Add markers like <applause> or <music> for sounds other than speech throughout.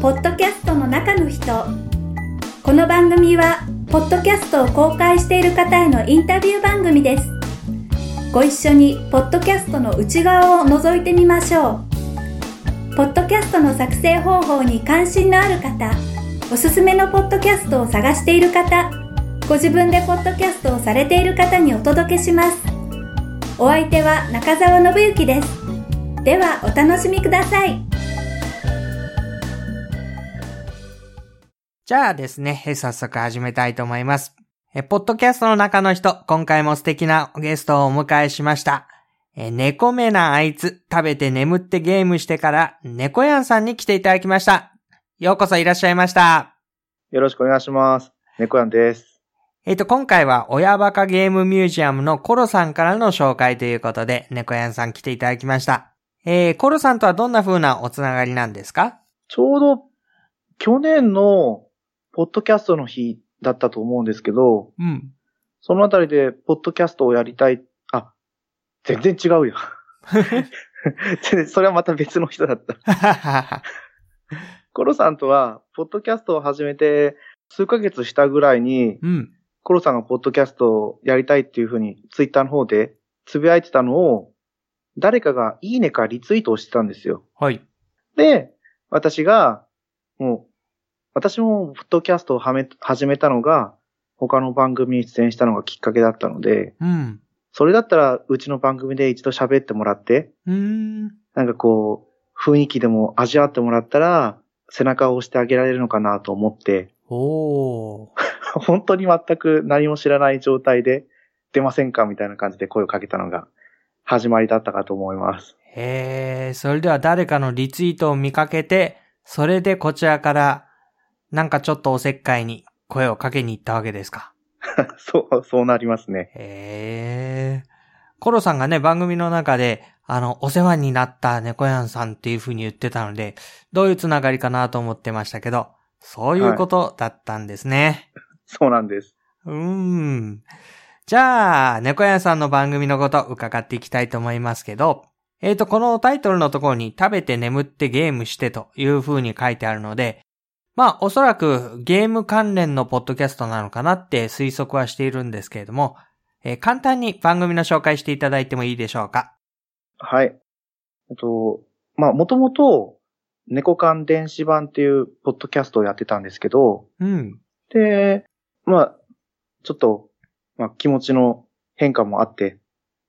ポッドキャストの中の人。この番組はポッドキャストを公開している方へのインタビュー番組です。ご一緒にポッドキャストの内側を覗いてみましょう。ポッドキャストの作成方法に関心のある方おすすめのポッドキャストを探している方ご自分でポッドキャストをされている方にお届けします。お相手は中澤信之です。ではお楽しみください。じゃあですね、早速始めたいと思います。え、ポッドキャストの中の人、今回も素敵なゲストをお迎えしました。え、猫目なあいつ、食べて眠ってゲームしてから、猫やんさんに来ていただきました。ようこそいらっしゃいました。よろしくお願いします。猫やんです。えっ、と、今回は、親バカゲームミュージアムのコロさんからの紹介ということで、猫やんさん来ていただきました。えー、コロさんとはどんな風なおつながりなんですか？ちょうど、去年の、ポッドキャストの日だったと思うんですけど、うん。そのあたりで、ポッドキャストをやりたい、あ、全然違うよ。<laughs> 全然それはまた別の人だった。コロさんとは、ポッドキャストを始めて、数ヶ月したぐらいに、うん。コロさんがポッドキャストをやりたいっていうふうに、ツイッターの方で、つぶやいてたのを、誰かがいいねかリツイートをしてたんですよ。はい。で、私が、もう、私もポッドキャストをはめ始めたのが、他の番組に出演したのがきっかけだったので、うん。それだったら、うちの番組で一度喋ってもらって、うーん。なんかこう、雰囲気でも味わってもらったら、背中を押してあげられるのかなと思って、おー。<laughs> 本当に全く何も知らない状態で、出ませんかみたいな感じで声をかけたのが、始まりだったかと思います。へえ、それでは誰かのリツイートを見かけて、それでこちらから、なんかちょっとおせっかいに声をかけに行ったわけですか？<laughs> そう、そうなりますね。へえ。コロさんがね、番組の中で、あの、お世話になった猫やんさんっていう風に言ってたので、どういうつながりかなと思ってましたけど、そういうことだったんですね。<laughs> そうなんです。うーん。じゃあ、猫屋さんの番組のこと伺っていきたいと思いますけど、えっ、と、このタイトルのところに食べて眠ってゲームしてという風に書いてあるので、まあ、おそらくゲーム関連のポッドキャストなのかなって推測はしているんですけれども、えー簡単に番組の紹介していただいてもいいでしょうか？はい。えっと、まあ、もともと、猫缶電子版っていうポッドキャストをやってたんですけど、うん。で、まあ、ちょっと、まあ、気持ちの変化もあって、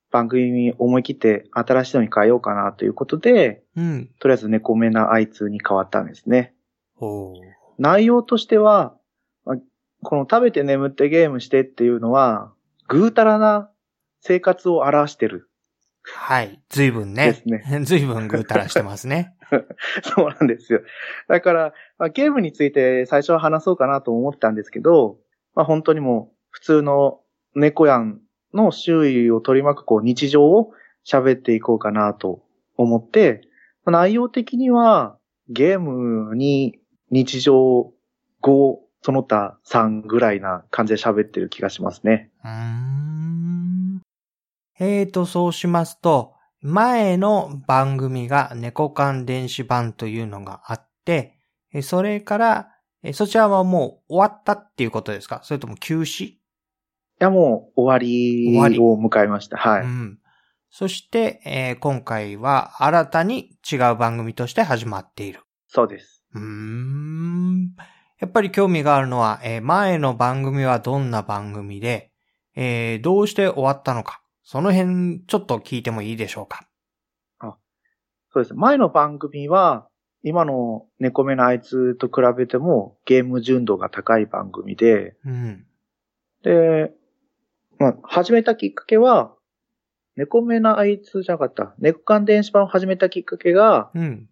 番組に思い切って新しいのに変えようかなということで、うん。とりあえず猫目なあいつに変わったんですね。おー内容としては、まあこの食べて眠ってゲームしてっていうのは、ぐうたらな生活を表してる。はい。随分ね。ですね <laughs> 随分ぐうたらしてますね。<laughs> そうなんですよ。だから、まあ、ゲームについて最初は話そうかなと思ったんですけど、まあ、本当にもう普通の猫やんの周囲を取り巻くこう日常を喋っていこうかなと思って、まあ内容的にはゲームに日常5、その他3ぐらいな感じで喋ってる気がしますね。うーん。えーと、そうしますと、前の番組が猫缶電子版というのがあって、えそれから、えそちらはもう終わったっていうことですか？それとも休止？いや、もう終わり終わりを迎えました。はい。うん。そして、えー今回は新たに違う番組として始まっている。そうです。うーん。やっぱり興味があるのは、えー前の番組はどんな番組で、えーどうして終わったのか。その辺、ちょっと聞いてもいいでしょうか。そうです。前の番組は、今の猫目のあいつと比べてもゲーム純度が高い番組で、うん。で、まあ、始めたきっかけは、猫目のあいつじゃなかった。猫缶電子版を始めたきっかけが、うん。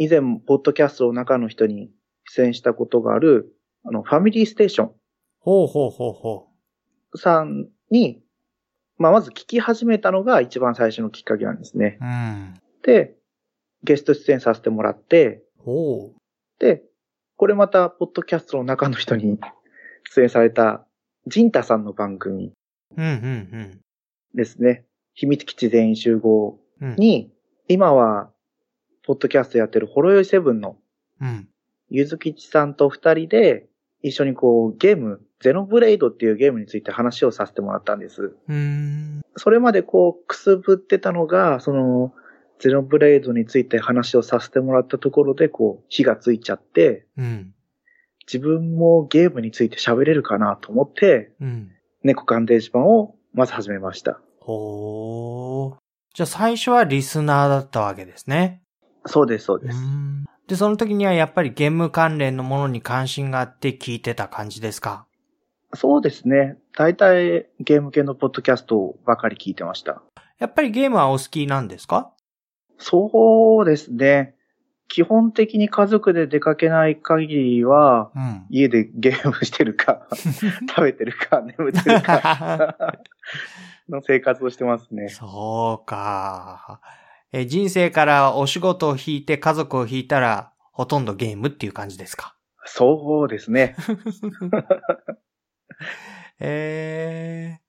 以前、ポッドキャストの中の人に出演したことがある、あの、ファミリーステーションほうほうほうほさんに、まあ、まず聞き始めたのが一番最初のきっかけなんですね。う。うん。で、ゲスト出演させてもらって、ほう。で、これまた、ポッドキャストの中の人に出演された、ジンタさんの番組うん、うん、ですね。秘密基地全員集合うん。うん。に、今は、ポッドキャストやってるホロヨイセブンのうん。ゆずきちさんと二人で、一緒にこう、ゲーム、ゼノブレイドっていうゲームについて話をさせてもらったんです。うーん。それまでこう、くすぶってたのが、その、ゼノブレイドについて話をさせてもらったところで、こう、火がついちゃって、うん。自分もゲームについて喋れるかなと思って、うん。猫鑑定士版をまず始めました。ほー。じゃあ最初はリスナーだったわけですね。そうです、そううです。ん。で、その時にはやっぱりゲーム関連のものに関心があって聞いてた感じですか？そうですね。大体ゲーム系のポッドキャストばかり聞いてました。やっぱりゲームはお好きなんですか？そうですね。基本的に家族で出かけない限りは、うん。家でゲームしてるか、<laughs> 食べてるか、眠ってるか、<laughs> の生活をしてますね。そうか。え、人生からお仕事を引いて家族を引いたら、ほとんどゲームっていう感じですか？そうですね。<laughs> えー、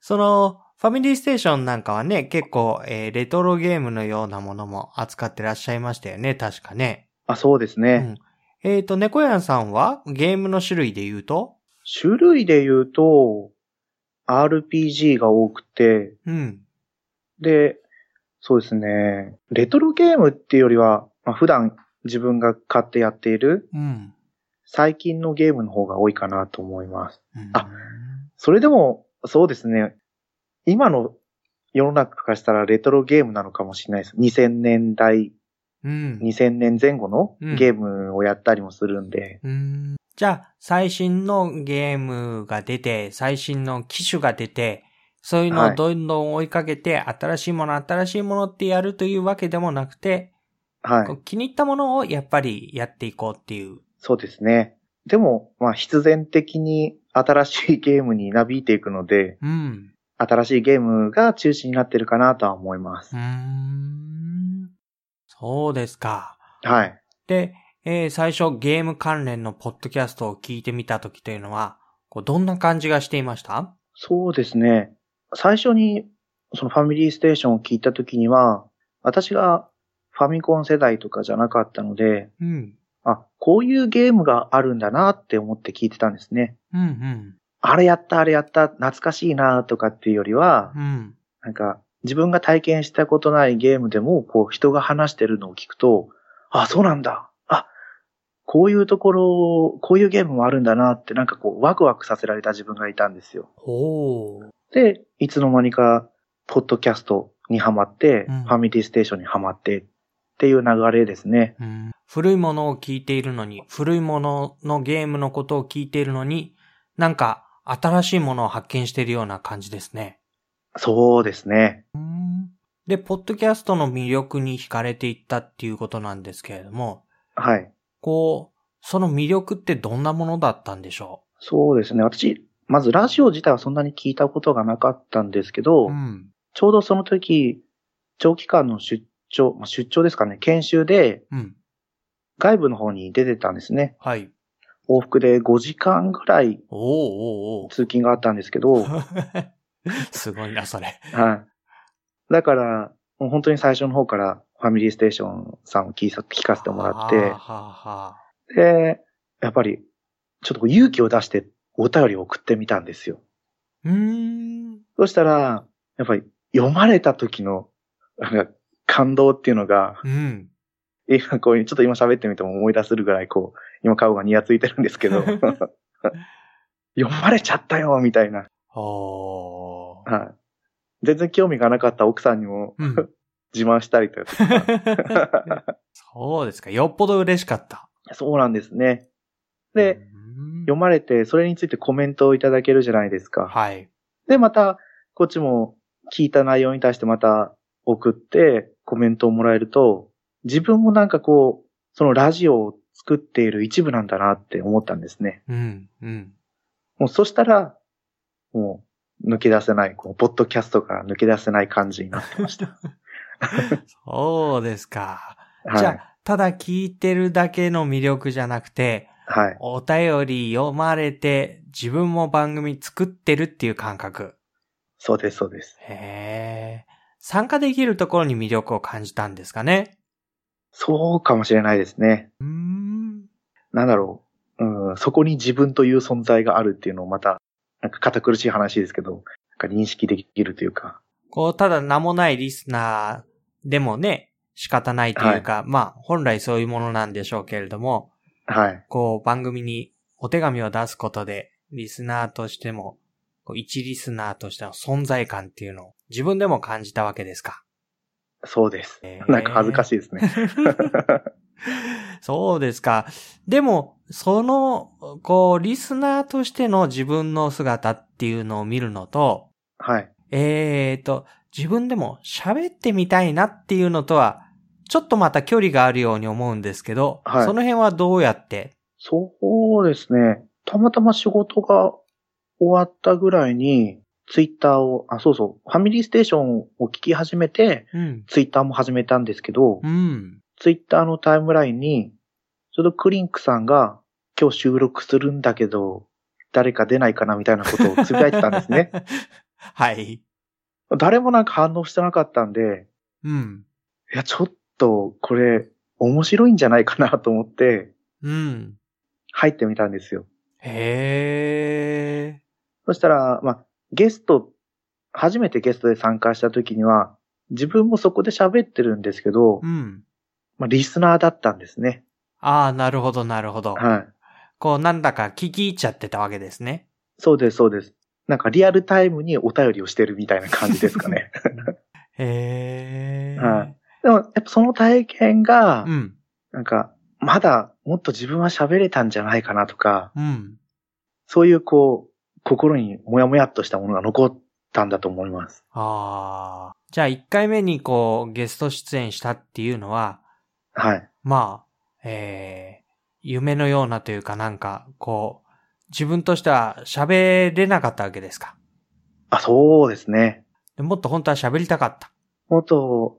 その、ファミリーステーションなんかはね、結構、えーレトロゲームのようなものも扱ってらっしゃいましたよね、確かね。あ、そうですね。うん。えっ、と、猫やんさんはゲームの種類で言うと？種類で言うと、RPG が多くて、うん。で、そうですね。レトロゲームっていうよりは、まあ、普段自分が買ってやっているうん。最近のゲームの方が多いかなと思います。うんあそれでも、そうですね。今の世の中からしたらレトロゲームなのかもしれないです。2000年代、うん。2000年前後のうんゲームをやったりもするんで、うんじゃあ、最新のゲームが出て、最新の機種が出て、そういうのをどんどん追いかけて、新しいもの、新しいものってやるというわけでもなくて、はい気に入ったものをやっぱりやっていこうっていう。そうですね。でも、まあ必然的に新しいゲームになびいていくので、うん。新しいゲームが中心になってるかなとは思いますうー。ん。そうですか。はい。で、えー最初ゲーム関連のポッドキャストを聞いてみたときというのは、こうどんな感じがしていました？そうですね。最初にそのファミリーステーションを聞いたときには、私がファミコン世代とかじゃなかったので、うん。あ、こういうゲームがあるんだなって思って聞いてたんですね。うん、うん。あれやった、あれやった、懐かしいなとかっていうよりは、うん。なんか自分が体験したことないゲームでも、こう人が話してるのを聞くと、あ、そうなんだ。あ、こういうところ、こういうゲームもあるんだなって、なんかこうワクワクさせられた自分がいたんですよ。ほう。で、いつの間にか、ポッドキャストにハマって、うんファミリーステーションにハマってっていう流れですね。うん古いものを聞いているのに、古いもののゲームのことを聞いているのに、なんか新しいものを発見しているような感じですね。そうですね。で、ポッドキャストの魅力に惹かれていったっていうことなんですけれども、はい。こう、その魅力ってどんなものだったんでしょそうですね。私、まずラジオ自体はそんなに聞いたことがなかったんですけど、ううん。ちょうどその時、長期間の出張、まあ出張ですかね、研修でうん。外部の方に出てたんですね。はい。往復で5時間ぐらい通勤があったんですけど、<laughs> すごいな、それ。だから、もう本当に最初の方からファミリーステーションさんを聞かせてもらって、はあはあはあで、やっぱり、ちょっと勇気を出してお便りを送ってみたんですよ。うーん。そしたら、やっぱり読まれた時の、なんか感動っていうのが、うん。今こういう、ちょっと今喋ってみても思い出せるぐらい、こう、今顔がニヤついてるんですけど、<laughs> 読まれちゃったよ、みたいな。はい。全然興味がなかった奥さんにもうん。<laughs> 自慢したりとか。<laughs> そうですか。よっぽど嬉しかった。そうなんですね。で、うん読まれて、それについてコメントをいただけるじゃないですか。はい。で、また、こっちも聞いた内容に対してまた送ってコメントをもらえると、自分もなんかこう、そのラジオを作っている一部なんだなって思ったんですね。うん。うん。もうそしたら、もう抜け出せない、こう、ポッドキャストから抜け出せない感じになってました。<laughs> そうですか。はい。じゃあ、ただ聞いてるだけの魅力じゃなくて、はい。お便り読まれて、自分も番組作ってるっていう感覚。そうです、そうです。へえ。参加できるところに魅力を感じたんですかね？そうかもしれないですね。うーん。なんだろう、うん、そこに自分という存在があるっていうのをまた、なんか堅苦しい話ですけど、なんか認識できるというか。こう、ただ名もないリスナーでもね、仕方ないというか、まあ、本来そういうものなんでしょうけれども、はい。こう、番組にお手紙を出すことで、リスナーとしても、こう一リスナーとしての存在感っていうのを自分でも感じたわけですか？そうです。えーなんか恥ずかしいですね。<laughs> そうですか。でも、その、こう、リスナーとしての自分の姿っていうのを見るのと、はい。えーと、自分でも喋ってみたいなっていうのとは、ちょっとまた距離があるように思うんですけど、はいその辺はどうやって？そうですね。たまたま仕事が終わったぐらいに、ツイッターを、あ、そうそう、ファミリーステーションを聞き始めて、うん。ツイッターも始めたんですけど、うん。ツイッターのタイムラインに、ちょうどクリンクさんが、今日収録するんだけど、誰か出ないかなみたいなことをつぶやいてたんですね。<laughs> はい。誰もなんか反応してなかったんで、うん。いや、ちょっと、これ、面白いんじゃないかなと思って、うん。入ってみたんですよ。へそしたら、まあ、ゲスト、初めてゲストで参加した時には、自分もそこで喋ってるんですけどー。、うん。まあ、リスナーだったんですね。ああ、なるほど、なるほど。はい。こう、なんだか聞き入っちゃってたわけですね。そうです、そうです。なんかリアルタイムにお便りをしてるみたいな感じですかね。<laughs> へえ。はい。でも、やっぱその体験がう、ん。なんか、まだもっと自分は喋れたんじゃないかなとか、うん。そういうこう、心にもやもやっとしたものが残ったんだと思います。ああ。じゃあ、1回目にこう、ゲスト出演したっていうのは、はい。まあ、えー、夢のようなというかなんか、こう、自分としては喋れなかったわけですか？あ、そうですね。でもっと本当は喋りたかった。もっと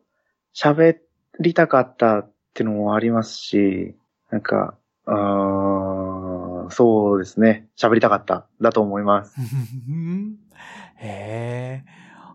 喋りたかったっていうのもありますし、なんか、うーん、そうですね。喋りたかった。だと思います。<laughs> へえ。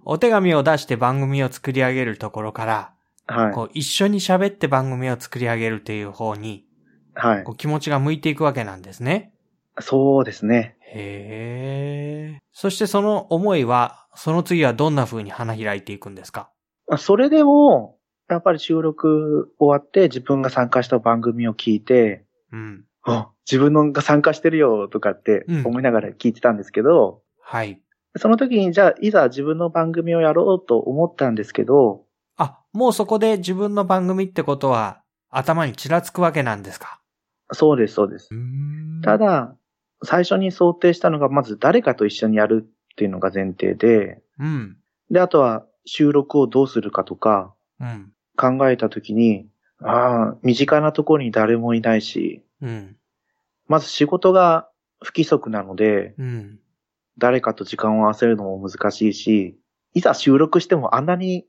お手紙を出して番組を作り上げるところから、はい。こう一緒に喋って番組を作り上げるという方に、はいこ。う気持ちが向いていくわけなんですね。そうですね。へえ。そしてその思いは、その次はどんな風に花開いていくんですか？まあそれでも、やっぱり収録終わって自分が参加した番組を聞いて、うん。あ、自分のが参加してるよとかってうん思いながら聞いてたんですけど、はい。その時にじゃあいざ自分の番組をやろうと思ったんですけど、あ、もうそこで自分の番組ってことは頭にちらつくわけなんですか？そうです、そうです。ただ、だ、最初に想定したのがまず誰かと一緒にやるっていうのが前提で、うん。で、あとは収録をどうするかとかうん。考えた時に、ああ、身近なところに誰もいないし、うん。まず仕事が不規則なので、うん。誰かと時間を合わせるのも難しいし、いざ収録してもあんなに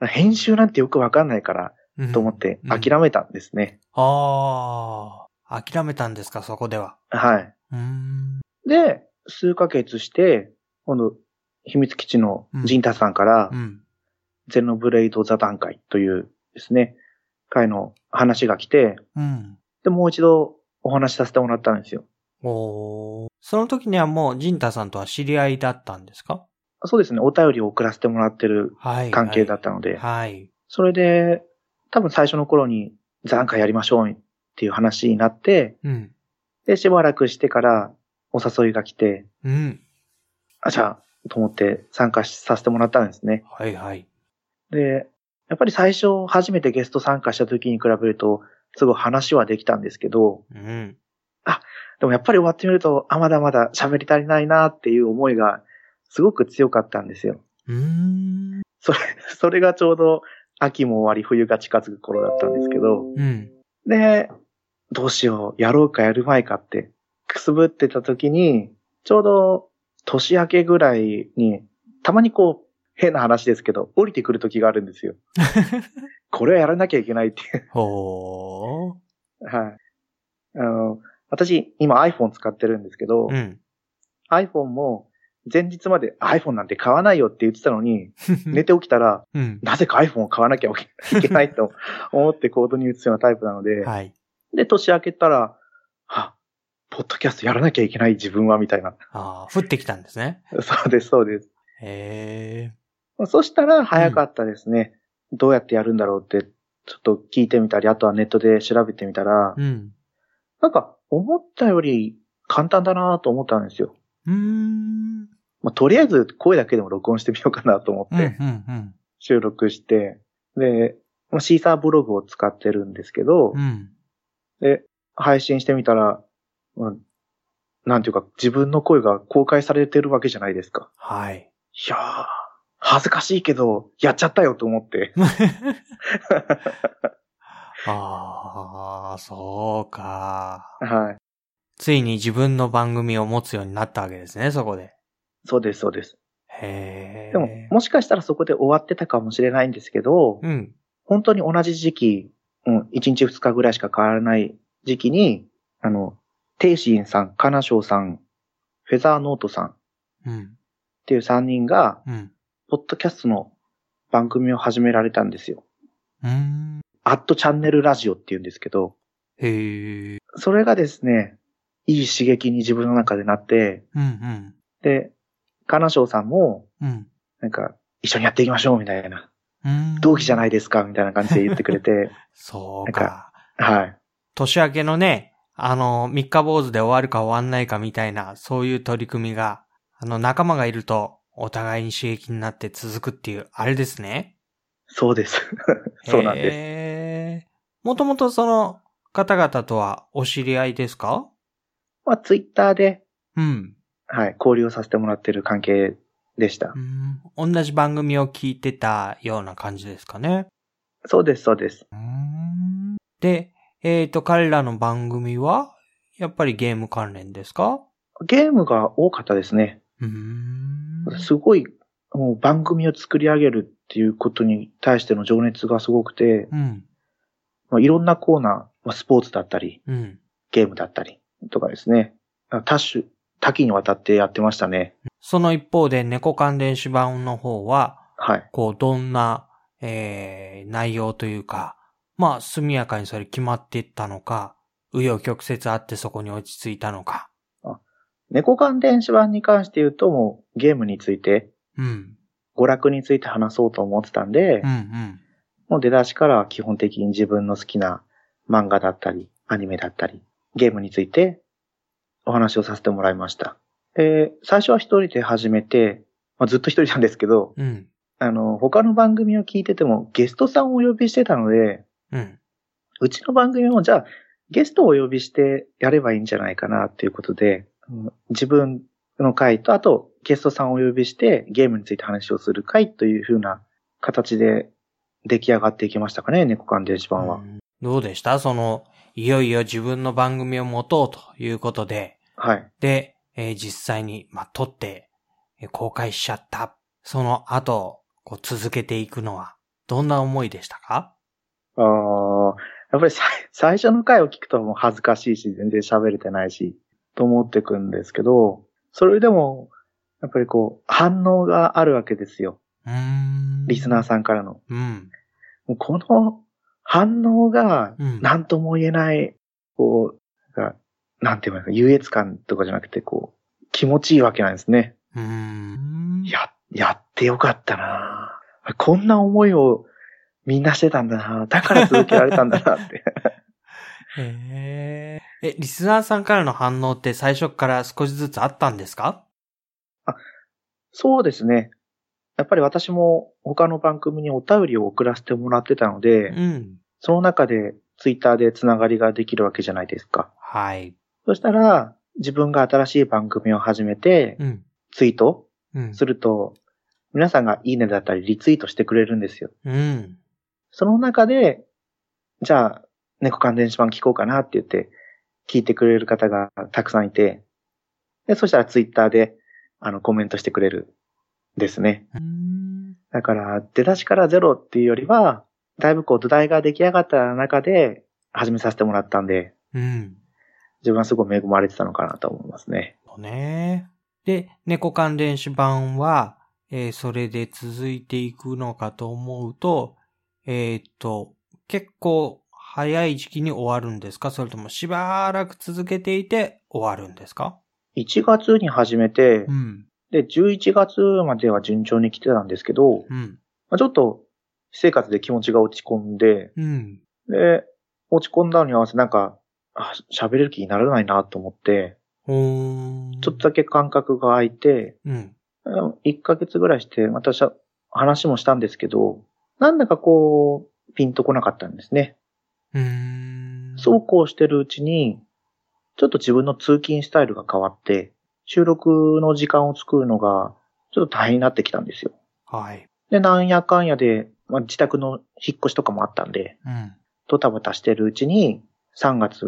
編集なんてよくわかんないからうんと思ってうん諦めたんですね。ああ、諦めたんですか、そこでは。はい。うーん。で、数ヶ月して、今度、秘密基地のジンタさんから、うん。ゼノブレイド座談会というですね、会の話が来て、うん。で、もう一度お話しさせてもらったんですよ。おーその時にはもう、ジンタさんとは知り合いだったんですか？そうですね、お便りを送らせてもらってるはい。関係だったので、はい。それで、多分最初の頃に座談会やりましょうっていう話になって、うん。で、しばらくしてからお誘いが来て、うん。あ、じゃあ、と思って参加させてもらったんですね。はいはい。で、やっぱり最初初めてゲスト参加した時に比べると、すごい話はできたんですけど、うん。でもやっぱり終わってみると、あ、まだまだ喋り足りないなっていう思いがすごく強かったんですよ。うーん。それ、それがちょうど秋も終わり冬が近づく頃だったんですけど、うん。で、どうしよう、やろうかやるまいかって、くすぶってた時に、ちょうど年明けぐらいに、たまにこう、変な話ですけど、降りてくる時があるんですよ。<laughs> これはやらなきゃいけないっていう。ほー。はい。あの、私、今 iPhone 使ってるんですけど、うん。iPhone も前日まで iPhone なんて買わないよって言ってたのに、<laughs> 寝て起きたら、うん。なぜか iPhone を買わなきゃいけないと思って行動に移すようなタイプなので、はい。で、年明けたら、あ、ポッドキャストやらなきゃいけない自分は、みたいな。ああ、降ってきたんですね。そうです、そうです。へそしたら早かったですね。どうやってやるんだろうって、ちょっと聞いてみたり、あとはネットで調べてみたらえ。、うん。なんか思ったより簡単だなと思ったんですよ。うーん。まあ、とりあえず声だけでも録音してみようかなと思っうん、うてん、うん。収録して、で、まあシーサーブログを使ってるんですけどう、ん。で、配信してみたら、まあなんていうか自分の声が公開されてるわけじゃないですか。はい。いやー、恥ずかしいけど、やっちゃったよと思って。<laughs> ああ、そうか。はい。ついに自分の番組を持つようになったわけですね、そこで。そうです、そうです。へえ。でも、もしかしたらそこで終わってたかもしれないんですけど、うん。本当に同じ時期、うん、1日2日ぐらいしか変わらない時期に、あの、テイシンさん、カナショウさん、フェザーノートさんっうん。ていう3人が、うん。ポッドキャストの番組を始められたんですよ。うーん。アットチャンネルラジオって言うんですけど、へえ。それがですね、いい刺激に自分の中でなって、うん、うん。で、カナショウさんも、うん。なんか、一緒にやっていきましょうみたいな、うん。同期じゃないですかみたいな感じで言ってくれて、<laughs> そうか。はい。年明けのね、あの、三日坊主で終わるか終わんないかみたいな、そういう取り組みが、あの、仲間がいると、お互いに刺激になって続くっていう、あれですね。そうです。<laughs> そうなんです。す。もともとその方々とはお知り合いですか？まあ、ツイッターで、うん。はい、交流をさせてもらってる関係でしたう。ん。同じ番組を聞いてたような感じですかね。そうです、そうです。うんで、えっ、と、彼らの番組は、やっぱりゲーム関連ですか？ゲームが多かったですね。うん。すごい、もう番組を作り上げるっていうことに対しての情熱がすごくて、うん。まあ、いろんなコーナー、まあ、スポーツだったり、うん。ゲームだったりとかですね。多種、多岐にわたってやってましたね。その一方で、猫関電子版の方は、はい。こう、どんな、えー、内容というか、まあ、速やかにそれ決まっていったのか、紆余曲折あってそこに落ち着いたのか。猫缶電子版に関して言うと、もうゲームについて、うん。娯楽について話そうと思ってたんで、うんうん。もう出だしからは基本的に自分の好きな漫画だったり、アニメだったり、ゲームについてお話をさせてもらいました。で、最初は一人で始めて、まあ、ずっと一人なんですけど、うん。あの、他の番組を聞いててもゲストさんをお呼びしてたので、うん。うちの番組もじゃあゲストをお呼びしてやればいいんじゃないかなっていうことで、うん自分の回と、あとゲストさんをお呼びしてゲームについて話をする回という風な形で出来上がっていきましたかね、猫缶電子版は。うんどうでした？その、いよいよ自分の番組を持とうということで、はい。で、えー実際に、まあ、撮って、えー公開しちゃった。その後、こう続けていくのは、どんな思いでしたか？ああ、やっぱりさ最初の回を聞くともう恥ずかしいし、全然喋れてないし、と思ってくんですけど、それでも、やっぱりこう、反応があるわけですよ。うーん。リスナーさんからの。うん。もうこの反応が、うん。なんとも言えない、こう、なんかなんて言うか、優越感とかじゃなくて、こう、気持ちいいわけなんですね。うーん。や、やってよかったなこんな思いをみんなしてたんだなだから続けられたんだなって。へーえ、リスナーさんからの反応って最初から少しずつあったんですか？そうですね。やっぱり私も他の番組にお便りを送らせてもらってたので、うん。その中でツイッターでつながりができるわけじゃないですか。はい。そしたら、自分が新しい番組を始めて、うん。ツイートうん。すると、皆さんがいいねだったりリツイートしてくれるんですよ。うん。その中で、じゃあ、猫関電子版聞こうかなって言って、聞いてくれる方がたくさんいて、で、そしたらツイッターで、あの、コメントしてくれるですね。うん。だから、出だしからゼロっていうよりは、だいぶこう土台が出来上がった中で始めさせてもらったんで、うん。自分はすごい恵まれてたのかなと思いますね。ね。で、猫関電子版は、えーそれで続いていくのかと思うと、えーっと、結構早い時期に終わるんですか？それともしばらく続けていて終わるんですか？1月に始めてう、ん。で、11月までは順調に来てたんですけど、うん。まあ、ちょっと、私生活で気持ちが落ち込んで、うん。で、落ち込んだのに合わせてなんか、あ喋れる気にならないなと思って。ちょっとだけ間隔が空いて、うん。1ヶ月ぐらいして、またしゃ話もしたんですけど、なんだかこう、ピンとこなかったんですね。うーん。そうこうしてるうちに、ちょっと自分の通勤スタイルが変わって、収録の時間を作るのが、ちょっと大変になってきたんですよ。はい。で、なんやかんやで、まあ、自宅の引っ越しとかもあったんで、うん。ドタバタしてるうちに、3月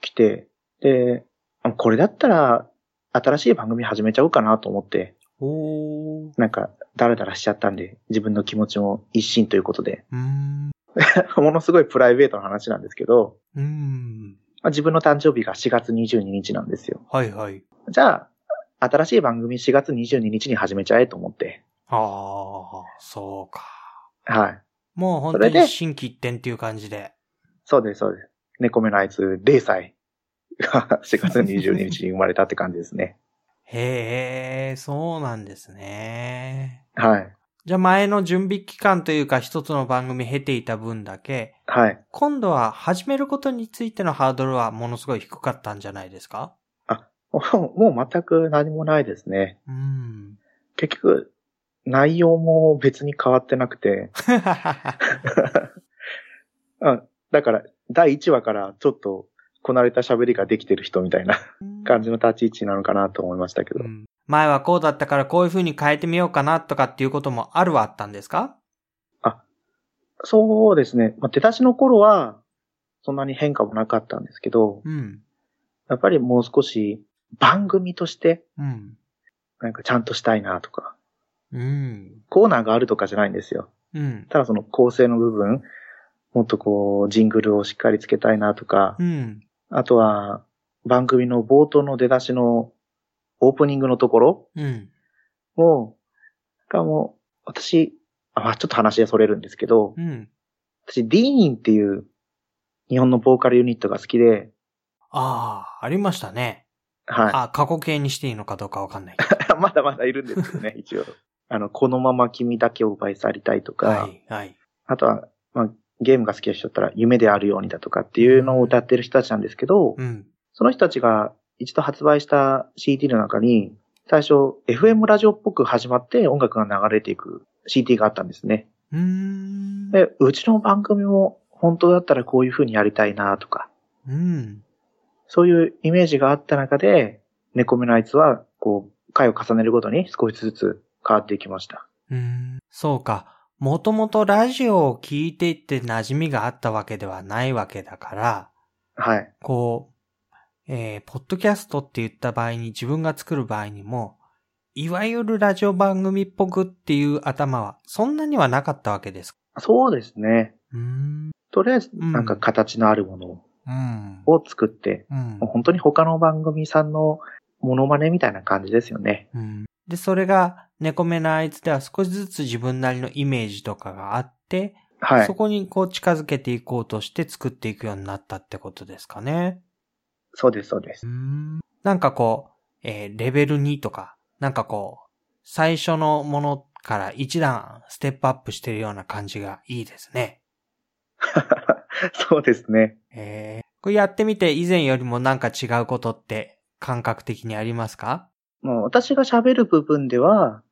来て、で、あこれだったら、新しい番組始めちゃおうかなと思って、おー。なんか、ダラダラしちゃったんで、自分の気持ちも一新ということで、うーん。<laughs> ものすごいプライベートな話なんですけど、うーん。まあ、自分の誕生日が4月22日なんですよ。はいはい。じゃあ、新しい番組4月22日に始めちゃえと思って、ああ、そうか。はい。もう本当に新規一点っていう感じで。そうです、そうです。猫目のあいつ0歳 <laughs> が4月22日に生まれたって感じですね。へえ、そうなんですね。はい。じゃあ前の準備期間というか一つの番組経ていた分だけ、はい。今度は始めることについてのハードルはものすごい低かったんじゃないですか？もう <laughs> もう全く何もないですね。うん。結局、内容も別に変わってなくて、<laughs> うん、だから、第1話からちょっと、こなれた喋りができてる人みたいな感じの立ち位置なのかなと思いましたけど。うん前はこうだったからこういう風に変えてみようかなとかっていうこともあるはあったんですか？そうですね。まあ、出だしの頃は、そんなに変化もなかったんですけど、うん。やっぱりもう少し番組として、うん。なんかちゃんとしたいなとか、うん。コーナーがあるとかじゃないんですよ。うん。ただその構成の部分、もっとこう、ジングルをしっかりつけたいなとか、うん。あとは、番組の冒頭の出だしのオープニングのところうん。も、がもう、私、あ、まあちょっと話がそれるんですけど、うん。私、ディーンっていう日本のボーカルユニットが好きで、ああ、ありましたね。はあ、過去形にしていいのかどうかわかんない。い。<laughs> まだまだいるんですけどね、<laughs> 一応。あの、このまま君だけを奪い去りたいとか、はい、はい。あとは、まあ、ゲームが好きな人だったら夢であるようにだとかっていうのを歌ってる人たちなんですけど、うん。その人たちが一度発売した CD の中に、最初 FM ラジオっぽく始まって音楽が流れていく CD があったんですね。うーん。で、うちの番組も本当だったらこういう風にやりたいなとか、うん。そういうイメージがあった中で、猫目のあいつは、こう、回を重ねるごとに少しずつ変わっていきました。うーん。そうか。もともとラジオを聞いていて馴染みがあったわけではないわけだから、はい。こう、えー、ポッドキャストって言った場合に自分が作る場合にも、いわゆるラジオ番組っぽくっていう頭はそんなにはなかったわけです。そうですね。うーん。とりあえず、うんなんか形のあるものうん。を作って、うんもう本当に他の番組さんのモノマネみたいな感じですよね。うん。で、それが猫目なあいつでは少しずつ自分なりのイメージとかがあって、はいそ。こにこう近づけていこうとして作っていくようになったってことですかね？そうです、そうです。なんかこう、えーレベル2とか、なんかこう、最初のものから一段ステップアップしてるような感じがいいですね。<laughs> そうですね。えー、これやってみて以前よりもなんか違うことって感覚的にありますか？もう私が喋る部分では、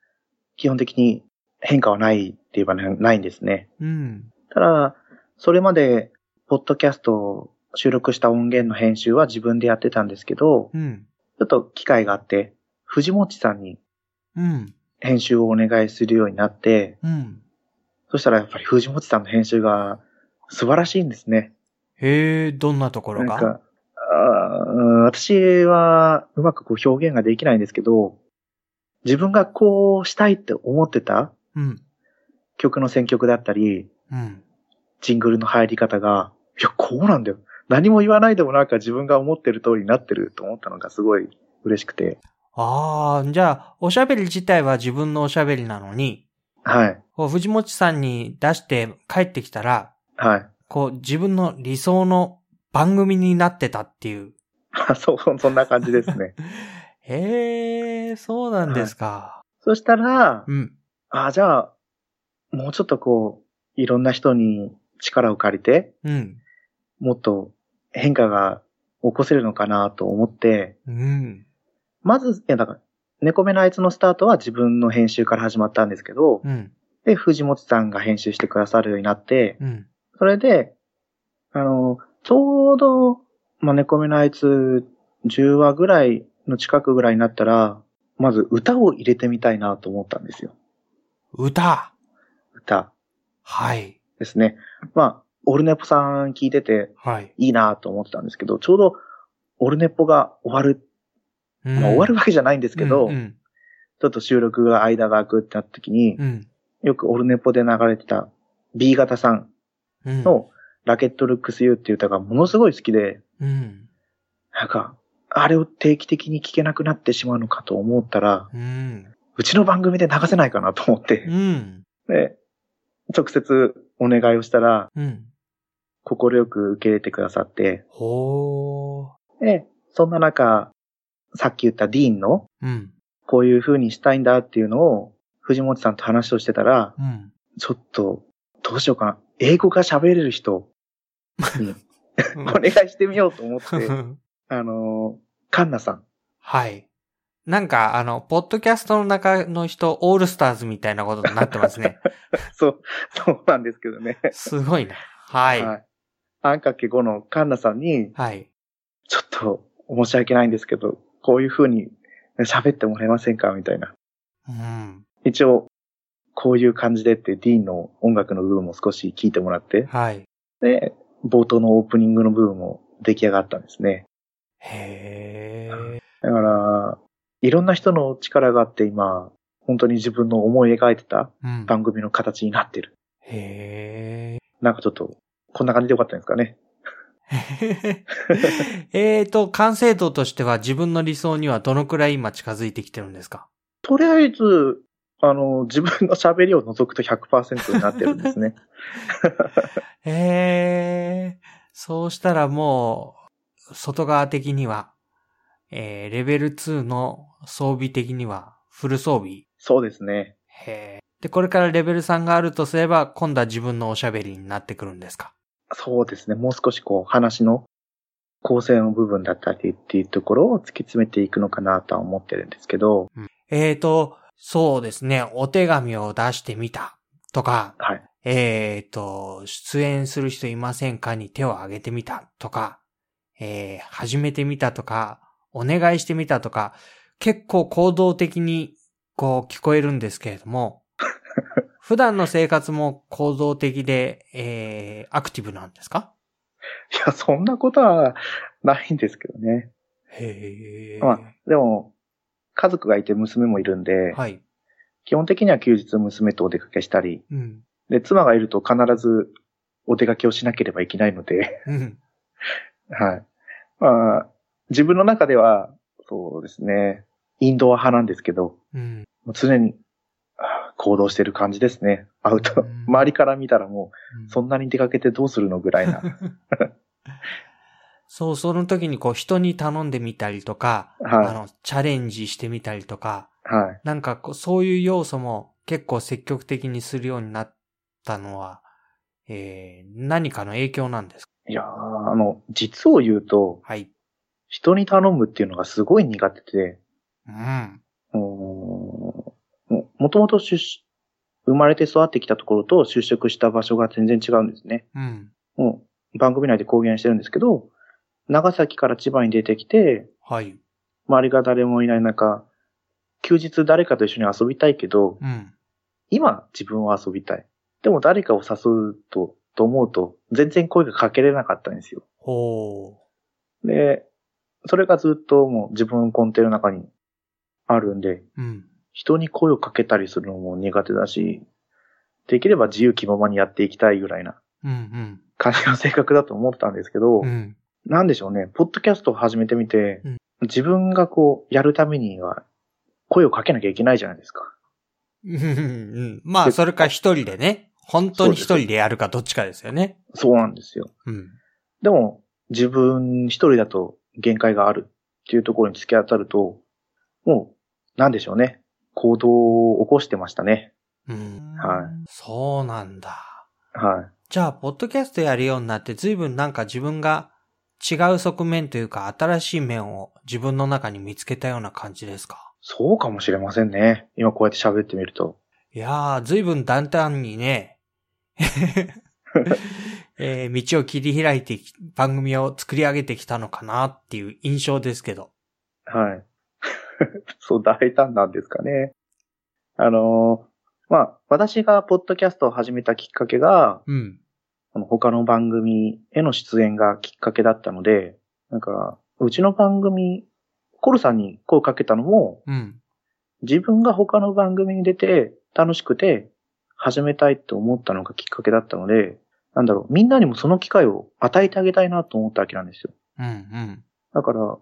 基本的に変化はないって言えばなないんですね。うん。ただ、それまで、ポッドキャストを収録した音源の編集は自分でやってたんですけど、うん。ちょっと機会があって、藤本さんにうん。編集をお願いするようになって、うん。そしたらやっぱり藤本さんの編集が素晴らしいんですね。へえ、どんなところが？なんか、私はうまくこう表現ができないんですけど、自分がこうしたいって思ってたうん。曲の選曲だったり、うん。ジングルの入り方が、いや、こうなんだよ。何も言わないでもなんか自分が思ってる通りになってると思ったのがすごい嬉しくて。ああ、じゃあ、おしゃべり自体は自分のおしゃべりなのに、はい。こう藤本さんに出して帰ってきたら、はい。こう、自分の理想の番組になってたっていう。<laughs> そう、そんな感じですね。<laughs> へえ、そうなんですか。そしたら、うん。あじゃあ、もうちょっとこう、いろんな人に力を借りて、うん。もっと変化が起こせるのかなと思って、うん。まず、いや、だから、猫目のあいつのスタートは自分の編集から始まったんですけど、うん。で、藤本さんが編集してくださるようになって、うん。それで、あの、ちょうど、まあ、猫目のあいつ10話ぐらいの近くぐらいになったら、まず歌を入れてみたいなと思ったんですよ。歌。歌はい。ですね。まあ、オルネポさん聞いててはい。いいなと思ってたんですけど、ちょうどオルネポが終わる、うんまあ、終わるわけじゃないんですけど、うん。ちょっと収録が間が空くってなった時に、うん。よくオルネポで流れてた B 型さんうん。のラケットルックスユーっていう歌がものすごい好きで、うん。なんか、あれを定期的に聞けなくなってしまうのかと思ったら、うん。うちの番組で流せないかなと思ってう、ん。で、直接お願いをしたら、うん。快く受け入れてくださって、ほー。で、そんな中、さっき言ったディーンの、うん。こういう風にしたいんだっていうのを、藤本さんと話をしてたら、うん。ちょっと、どうしようかな。英語が喋れる人に <laughs> お願いしてみようと思って、<laughs> あの、カンナさん。はい。なんか、あの、ポッドキャストの中の人、オールスターズみたいなことになってますね。<laughs> そう、そうなんですけどね。すごいな。はい。はい。あんかけ5のカンナさんに、はい。ちょっと申し訳ないんですけど、こういう風に喋ってもらえませんかみたいな。うん。一応、こういう感じでってディーンの音楽の部分も少し聞いてもらって、はい。で、冒頭のオープニングの部分も出来上がったんですね。へー。だから、いろんな人の力があって今、本当に自分の思い描いてたうん。番組の形になってる。へなんかちょっと、こんな感じでよかったんですかね。ー。<laughs> えーと、完成度としては自分の理想にはどのくらい今近づいてきてるんですか？とりあえず、あの、自分の喋りを除くと100%になってるんですね。<laughs> へー。そうしたらもう、外側的には、えー、レベル2の装備的にはフル装備。そうですね。へー。で、これからレベル3があるとすれば、今度は自分のおしゃべりになってくるんですか？そうですね。もう少しこう、話の構成の部分だったりっていうところを突き詰めていくのかなとは思ってるんですけど、えーと、そうですね、お手紙を出してみたとか、はい。えーと、出演する人いませんかに手を挙げてみたとか、えー、始めてみたとか、お願いしてみたとか、結構行動的にこう聞こえるんですけれども、<laughs> 普段の生活も行動的で、えー、アクティブなんですか？いや、そんなことはないんですけどね。へまあ、でも、家族がいて娘もいるんで、はい。基本的には休日娘とお出かけしたり、うん。で、妻がいると必ずお出かけをしなければいけないので、うん。<laughs> はい。まあ、自分の中では、そうですね、インドア派なんですけど、うん。常にあ行動してる感じですね。アウトうん。周りから見たらもう、そんなに出かけてどうするのぐらいな。<laughs> そう、その時にこう人に頼んでみたりとか、はいあの、チャレンジしてみたりとか、はい。なんかこうそういう要素も結構積極的にするようになったのは、えー、何かの影響なんですか？いやーあの、実を言うと、はい。人に頼むっていうのがすごい苦手で、うん。ももともと出し生まれて育ってきたところと就職した場所が全然違うんですね。うん。もう番組内で公言してるんですけど、長崎から千葉に出てきて、はい。周りが誰もいない中、休日誰かと一緒に遊びたいけど、うん。今自分は遊びたい。でも誰かを誘うと、と思うと、全然声がかけれなかったんですよ。ほで、それがずっともう自分の根底の中にあるんで、う。うん。人に声をかけたりするのも苦手だし、できれば自由気ままにやっていきたいぐらいなうん。感じの性格だと思ったんですけど、うん。うん。なんでしょうね、ポッドキャストを始めてみて、うん自分がこう、やるためには、声をかけなきゃいけないじゃないですか。うんうん。まあ、それか一人でね、本当に一人でやるかどっちかですよね。そうなんですよ。うん。でも、自分一人だと限界があるっていうところに突き当たると、もう、なんでしょうね。行動を起こしてましたね。うん。はいそうなんだ。はい。じゃあ、ポッドキャストやるようになって随分なんか自分が違う側面というか新しい面を自分の中に見つけたような感じですか？そうかもしれませんね。今こうやって喋ってみると。いやー、随分大胆にね、<laughs> えー道を切り開いてき番組を作り上げてきたのかなっていう印象ですけど。はい。<laughs> そう、大胆なんですかね。あのーまあ、私がポッドキャストを始めたきっかけが、うん。あの他の番組への出演がきっかけだったので、なんか、うちの番組、コルさんに声をかけたのも、うん。自分が他の番組に出て楽しくて始めたいって思ったのがきっかけだったので、なんだろう、みんなにもその機会を与えてあげたいなと思ったわけなんですよ。うん。うん。だから、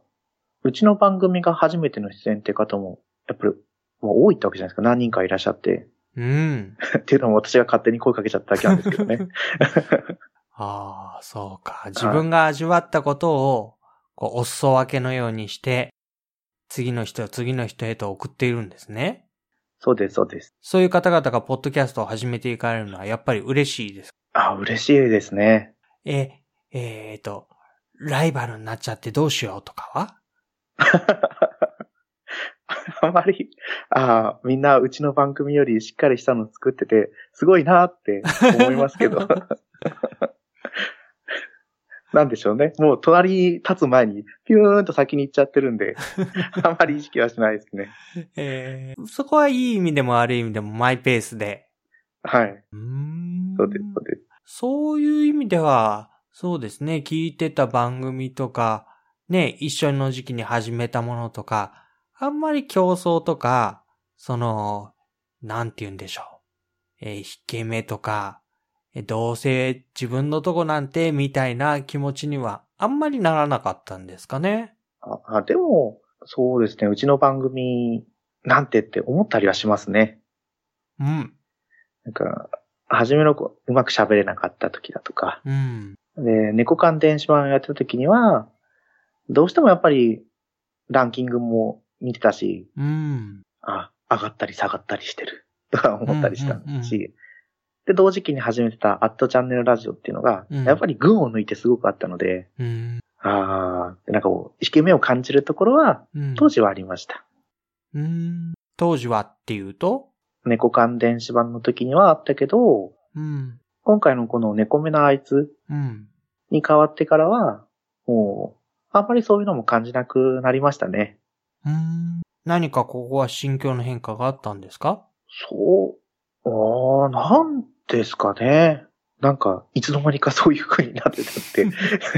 うちの番組が初めての出演って方も、やっぱり、もう多いってわけじゃないですか。何人かいらっしゃって。うん。<laughs> っていうのも私が勝手に声かけちゃっただけなんですけどね。<laughs> ああ、そうか。自分が味わったことを、こう、お裾分けのようにして、次の人、次の人へと送っているんですね。そうです、そうです。そういう方々がポッドキャストを始めていかれるのはやっぱり嬉しいです。あ、嬉しいですね。え、えーと、ライバルになっちゃってどうしようとかは？<laughs> あまり、ああ、みんなうちの番組よりしっかりしたの作ってて、すごいなって思いますけど。<laughs> なんでしょうね。もう隣に立つ前にピューンと先に行っちゃってるんで、<laughs> あまり意識はしないですね。えー、そこはいい意味でも悪い意味でもマイペースで。はい。うーんそうです、そうです。そういう意味では、そうですね、聞いてた番組とか、ね、一緒の時期に始めたものとか、あんまり競争とか、その、なんて言うんでしょう。えー引け目とか、えどうせ自分のとこなんて、みたいな気持ちには、あんまりならなかったんですかね。ああでも、そうですね。うちの番組なんてって思ったりはしますね。うん。なんか、初めの子、うまく喋れなかった時だとか。うん。で、猫缶電子版をやってた時には、どうしてもやっぱり、ランキングも見てたし、うん。あ、上がったり下がったりしてる。<laughs> とか思ったりしたうんうんうんし、で、同時期に始めてたアットチャンネルラジオっていうのが、うんやっぱり群を抜いてすごくあったので、うん。ああ、なんかこう、引け目を感じるところは、うん。当時はありました。うん。当時はっていうと？猫缶電子版の時にはあったけど、うん。今回のこの猫目のあいつうん。に変わってからは、もう、あんまりそういうのも感じなくなりましたね。うん。何かここは心境の変化があったんですか？そう、ああ、なんですかね。なんか、いつの間にかそういう風になってたって、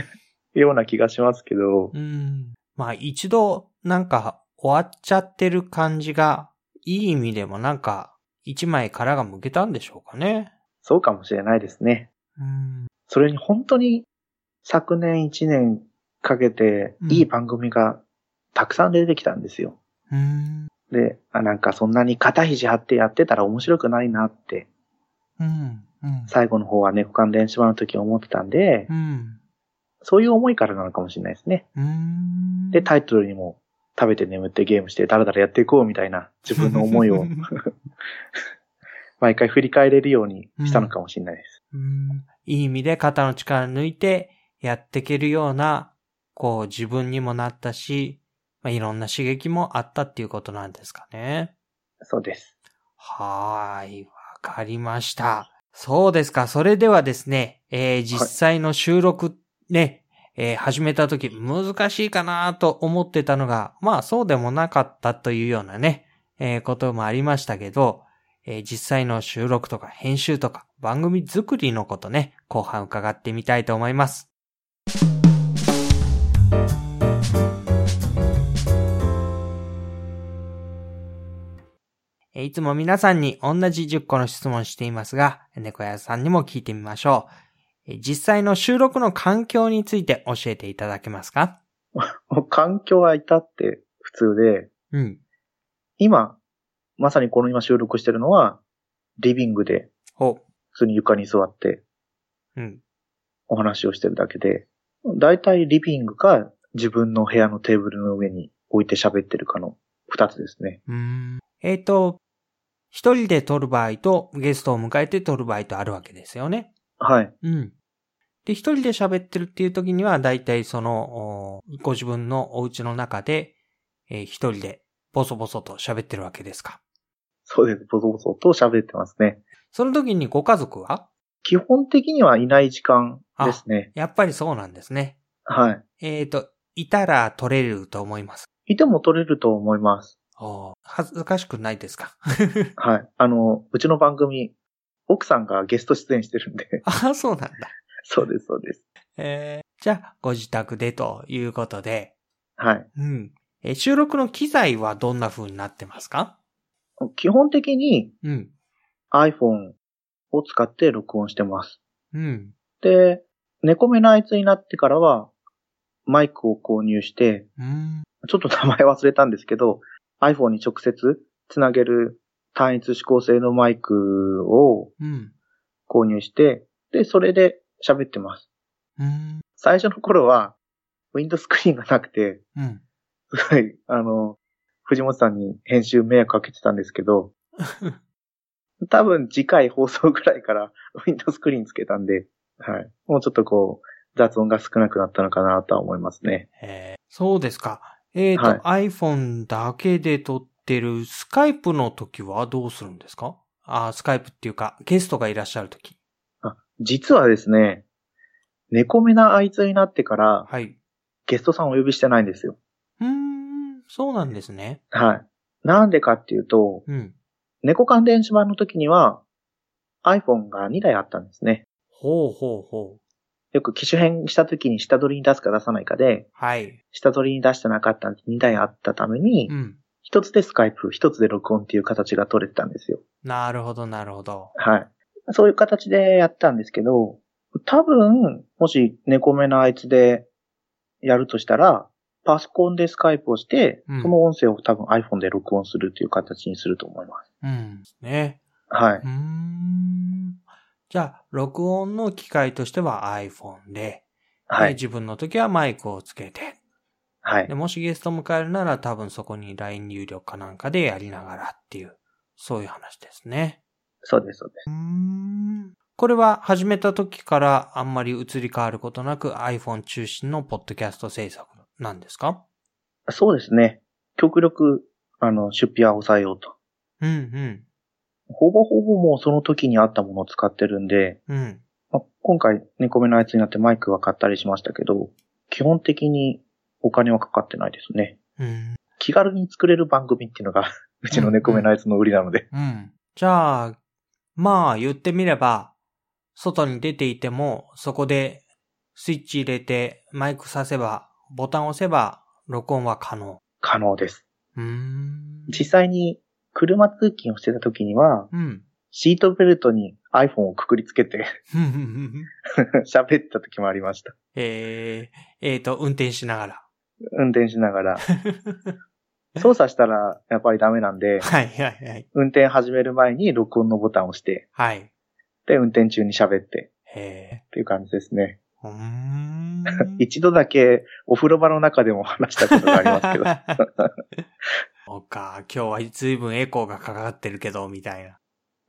<laughs> ような気がしますけど、うん。まあ一度なんか終わっちゃってる感じが、いい意味でもなんか一枚殻が剥けたんでしょうかね。そうかもしれないですね。うん。それに本当に昨年1年かけてうんいい番組がたくさん出てきたんですよ。うん。で、あなんかそんなに肩肘張ってやってたら面白くないなって、うん。うん。最後の方は猫缶電子版の時思ってたんで、うん。そういう思いからなのかもしれないですね。うん。で、タイトルにも食べて眠ってゲームしてダラダラやっていこうみたいな自分の思いを <laughs> 毎回振り返れるようにしたのかもしれないです。うんいい意味で肩の力抜いてやっていけるような、こう自分にもなったし、まあ、いろんな刺激もあったっていうことなんですかね。そうです。はーい、わかりました。そうですか。それではですね、えー実際の収録ね、えー始めた時難しいかなと思ってたのが、まあそうでもなかったというようなね、えーこともありましたけど、えー実際の収録とか編集とか番組作りのことね、後半伺ってみたいと思います。えーいつも皆さんに同じ10個の質問していますが、猫屋さんにも聞いてみましょう。えー実際の収録の環境について教えていただけますか？<laughs> 環境は至って普通で、うん。今、まさにこの今収録してるのは、リビングで、ほ普通に床に座ってうん。お話をしてるだけで、だいたいリビングか自分の部屋のテーブルの上に置いて喋ってるかの二つですね。うーん。えっ、と、一人で撮る場合とゲストを迎えて撮る場合とあるわけですよね。はい。うん。で、一人で喋ってるっていう時には、だいたいその、おご自分のお家の中で、えー一人でボソボソと喋ってるわけですか？そうです。ボソボソと喋ってますね。その時にご家族は？基本的にはいない時間ですね。やっぱりそうなんですね。はい。えっ、と、いたら撮れると思います。いても取れると思います。おー恥ずかしくないですか？<laughs> はい。あの、うちの番組、奥さんがゲスト出演してるんで。あ <laughs> あ、そうなんだ。そうです、そうです。えー、じゃあ、ご自宅でということで、はい。うん。えー収録の機材はどんな風になってますか？基本的にうん。iPhone を使って録音してます。うん。で、猫目のあいつになってからは、マイクを購入して、うん。ちょっと名前忘れたんですけど、iPhone に直接つなげる単一指向性のマイクをうん。購入して、で、それで喋ってます。うん。最初の頃は、ウィンドスクリーンがなくて、うん。すごい、あの、藤本さんに編集迷惑かけてたんですけど、<laughs> 多分次回放送ぐらいからウィンドスクリーンつけたんで、はい。もうちょっとこう、雑音が少なくなったのかなとは思いますね。えーそうですか。えっ、と、iPhone だけで撮ってるスカイプの時はどうするんですか？あスカイプっていうか、ゲストがいらっしゃる時。あ、実はですね、猫目なあいつになってからはい。ゲストさんをお呼びしてないんですよ。うーん、そうなんですね。はい。なんでかっていうと、うん。猫関電子版の時には iPhone が2台あったんですね。ほうほうほう。よく機種変した時に下取りに出すか出さないかで、はい。下取りに出してなかったんで2台あったためにう、ん。一つでスカイプ、一つで録音っていう形が取れてたんですよ。なるほど、なるほど。はい。そういう形でやったんですけど、多分、もし猫目のあいつでやるとしたら、パソコンでスカイプをして、うんその音声を多分 iPhone で録音するという形にすると思います。うん。ね。はいうー。ん。じゃあ、録音の機械としては iPhone で、はい。で自分の時はマイクをつけて、はいで。もしゲストを迎えるなら多分そこに LINE 入力かなんかでやりながらっていう、そういう話ですね。そうです、そうです。うーん。これは始めた時からあんまり移り変わることなく iPhone 中心のポッドキャスト制作なんですか？そうですね。極力、あの、出費は抑えようと。うんほぼほぼもうその時にあったものを使ってるんで、うん。うん。まあ今回猫目のあいつになってマイクは買ったりしましたけど、基本的にお金はかかってないですね。うん。気軽に作れる番組っていうのが、うちの猫目のあいつの売りなので。うん。じゃあ、まあ言ってみれば、外に出ていても、そこでスイッチ入れてマイクさせば、ボタンを押せば、録音は可能。可能です。うーん。実際に車通勤をしてた時には、うん。シートベルトに iPhone をくくりつけて <laughs> 喋った時もありました。えー、えーと、運転しながら。運転しながら。<laughs> 操作したらやっぱりダメなんで、はいはいはい。運転始める前に録音のボタンを押して、はい。で、運転中に喋ってへっていう感じですね。ー。うーん。<laughs> 一度だけお風呂場の中でも話したことがありますけど。<laughs> そうか、今日は随分エコーがかかってるけど、みたいな。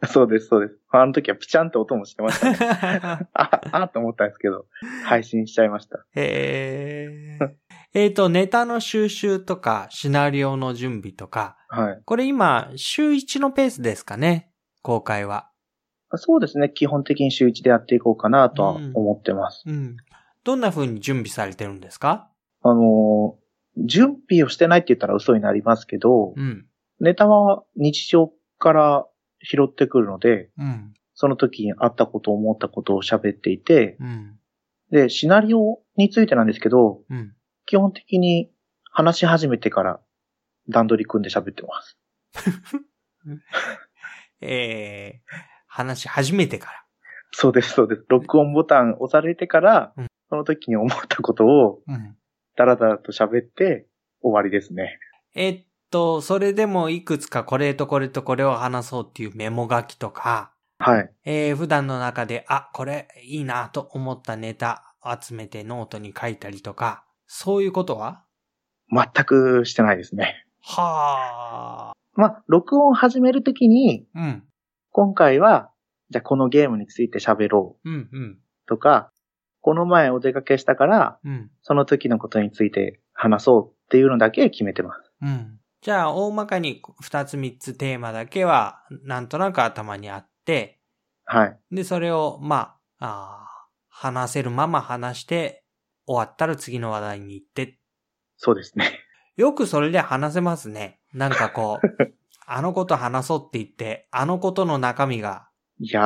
そうです、そうです。あの時はピチャンって音もしてましたね。<laughs> あ、あと思ったんですけど、配信しちゃいました。へー。えっと、ネタの収集とか、シナリオの準備とか、はい。これ今、週1のペースですかね公開は。そうですね。基本的に週1でやっていこうかなとは思ってます。うん。どんな風に準備されてるんですか？あのー準備をしてないって言ったら嘘になりますけど、うん。ネタは日常から拾ってくるので、うん。その時にあったこと、思ったことを喋っていて、うん。で、シナリオについてなんですけど、うん。基本的に話し始めてから段取り組んで喋ってます。<laughs> えー、話し始めてから。そうです、そうです。録音ボタン押されてから、うんその時に思ったことをうん。ダラダラと喋って終わりですね。えっと、それでもいくつかこれとこれとこれを話そうっていうメモ書きとか、はい。えー普段の中で、あ、これいいなと思ったネタ集めてノートに書いたりとか、そういうことは？全くしてないですね。はあ。まあ、録音を始めるときに、うん。今回は、じゃあこのゲームについて喋ろううん、うん、とか、この前お出かけしたから、うん、その時のことについて話そうっていうのだけ決めてます。うん。じゃあ、大まかに二つ三つテーマだけは、なんとなく頭にあって、はい。で、それを、まあ、あー話せるまま話して、終わったら次の話題に行って、そうですね。よくそれで話せますね。なんかこう、<laughs> あのこと話そうって言って、あのことの中身が、いや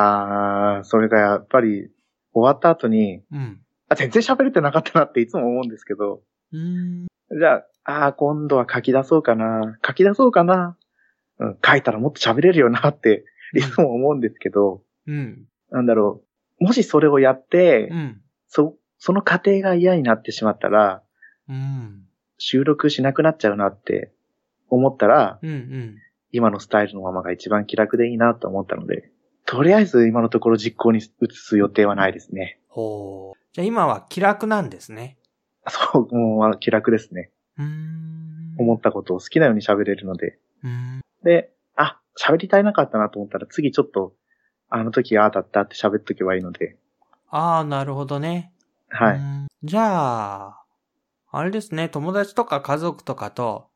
ー、それがやっぱり終わった後に、うん。あ全然喋れてなかったなっていつも思うんですけど、うーん。じゃあ、あー今度は書き出そうかな、書き出そうかな、うん、書いたらもっと喋れるよなって、いつも思うんですけど、うん。なんだろう、もしそれをやって、うん。そ、その過程が嫌になってしまったら、うん。収録しなくなっちゃうなって思ったら、うん。うん。今のスタイルのままが一番気楽でいいなと思ったので、とりあえず今のところ実行に移す予定はないですね。ほう。じゃあ今は気楽なんですね。そう、もう気楽ですね。うーん。思ったことを好きなように喋れるので。うーん。で、あ、喋りたいなかったなと思ったら次ちょっと、あの時ああだったって喋っとけばいいので。ああ、なるほどね。はい。じゃあ、あれですね、友達とか家族とかと、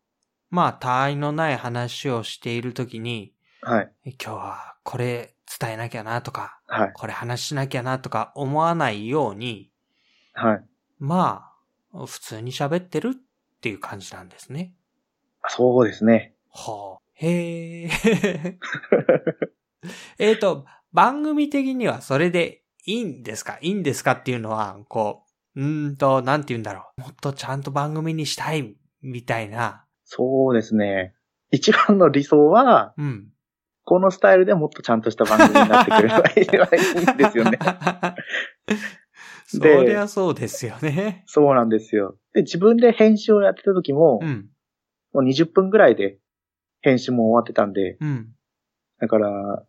まあ、他愛のない話をしているときに、はい。え今日はこれ伝えなきゃなとか、はい。これ話しなきゃなとか思わないように、はい。まあ、普通に喋ってるっていう感じなんですね。そうですね。はあ。へえ。<laughs> えっと、番組的にはそれでいいんですか？いいんですかっていうのは、こう、うーんと、なんて言うんだろう。もっとちゃんと番組にしたい、みたいな。そうですね。一番の理想は、うん。このスタイルでもっとちゃんとした番組になってくれればいいんですよね。<laughs> そでりゃそうですよね。そうなんですよ。で、自分で編集をやってた時も、うん。もう20分ぐらいで編集も終わってたんで、うん。だから、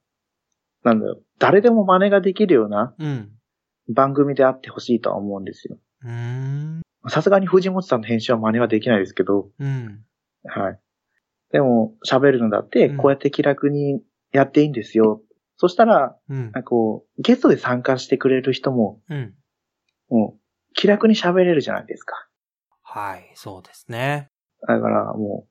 なんだろう、誰でも真似ができるようなうん。番組であってほしいとは思うんですよ。さすがに藤本さんの編集は真似はできないですけど、うん。はい。でも、喋るのだって、うんこうやって気楽にやっていいんですよ。そしたら、うんなん。かこう、ゲストで参加してくれる人も、うん。もう、気楽に喋れるじゃないですか。はい、そうですね。だから、もう、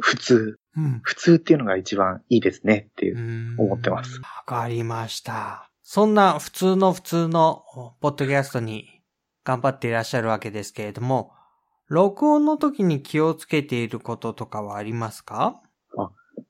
普通、うん。普通っていうのが一番いいですねっていう。思ってますわかりました。そんな普通の普通のポッドキャストに頑張っていらっしゃるわけですけれども、録音の時に気をつけていることとかはありますか？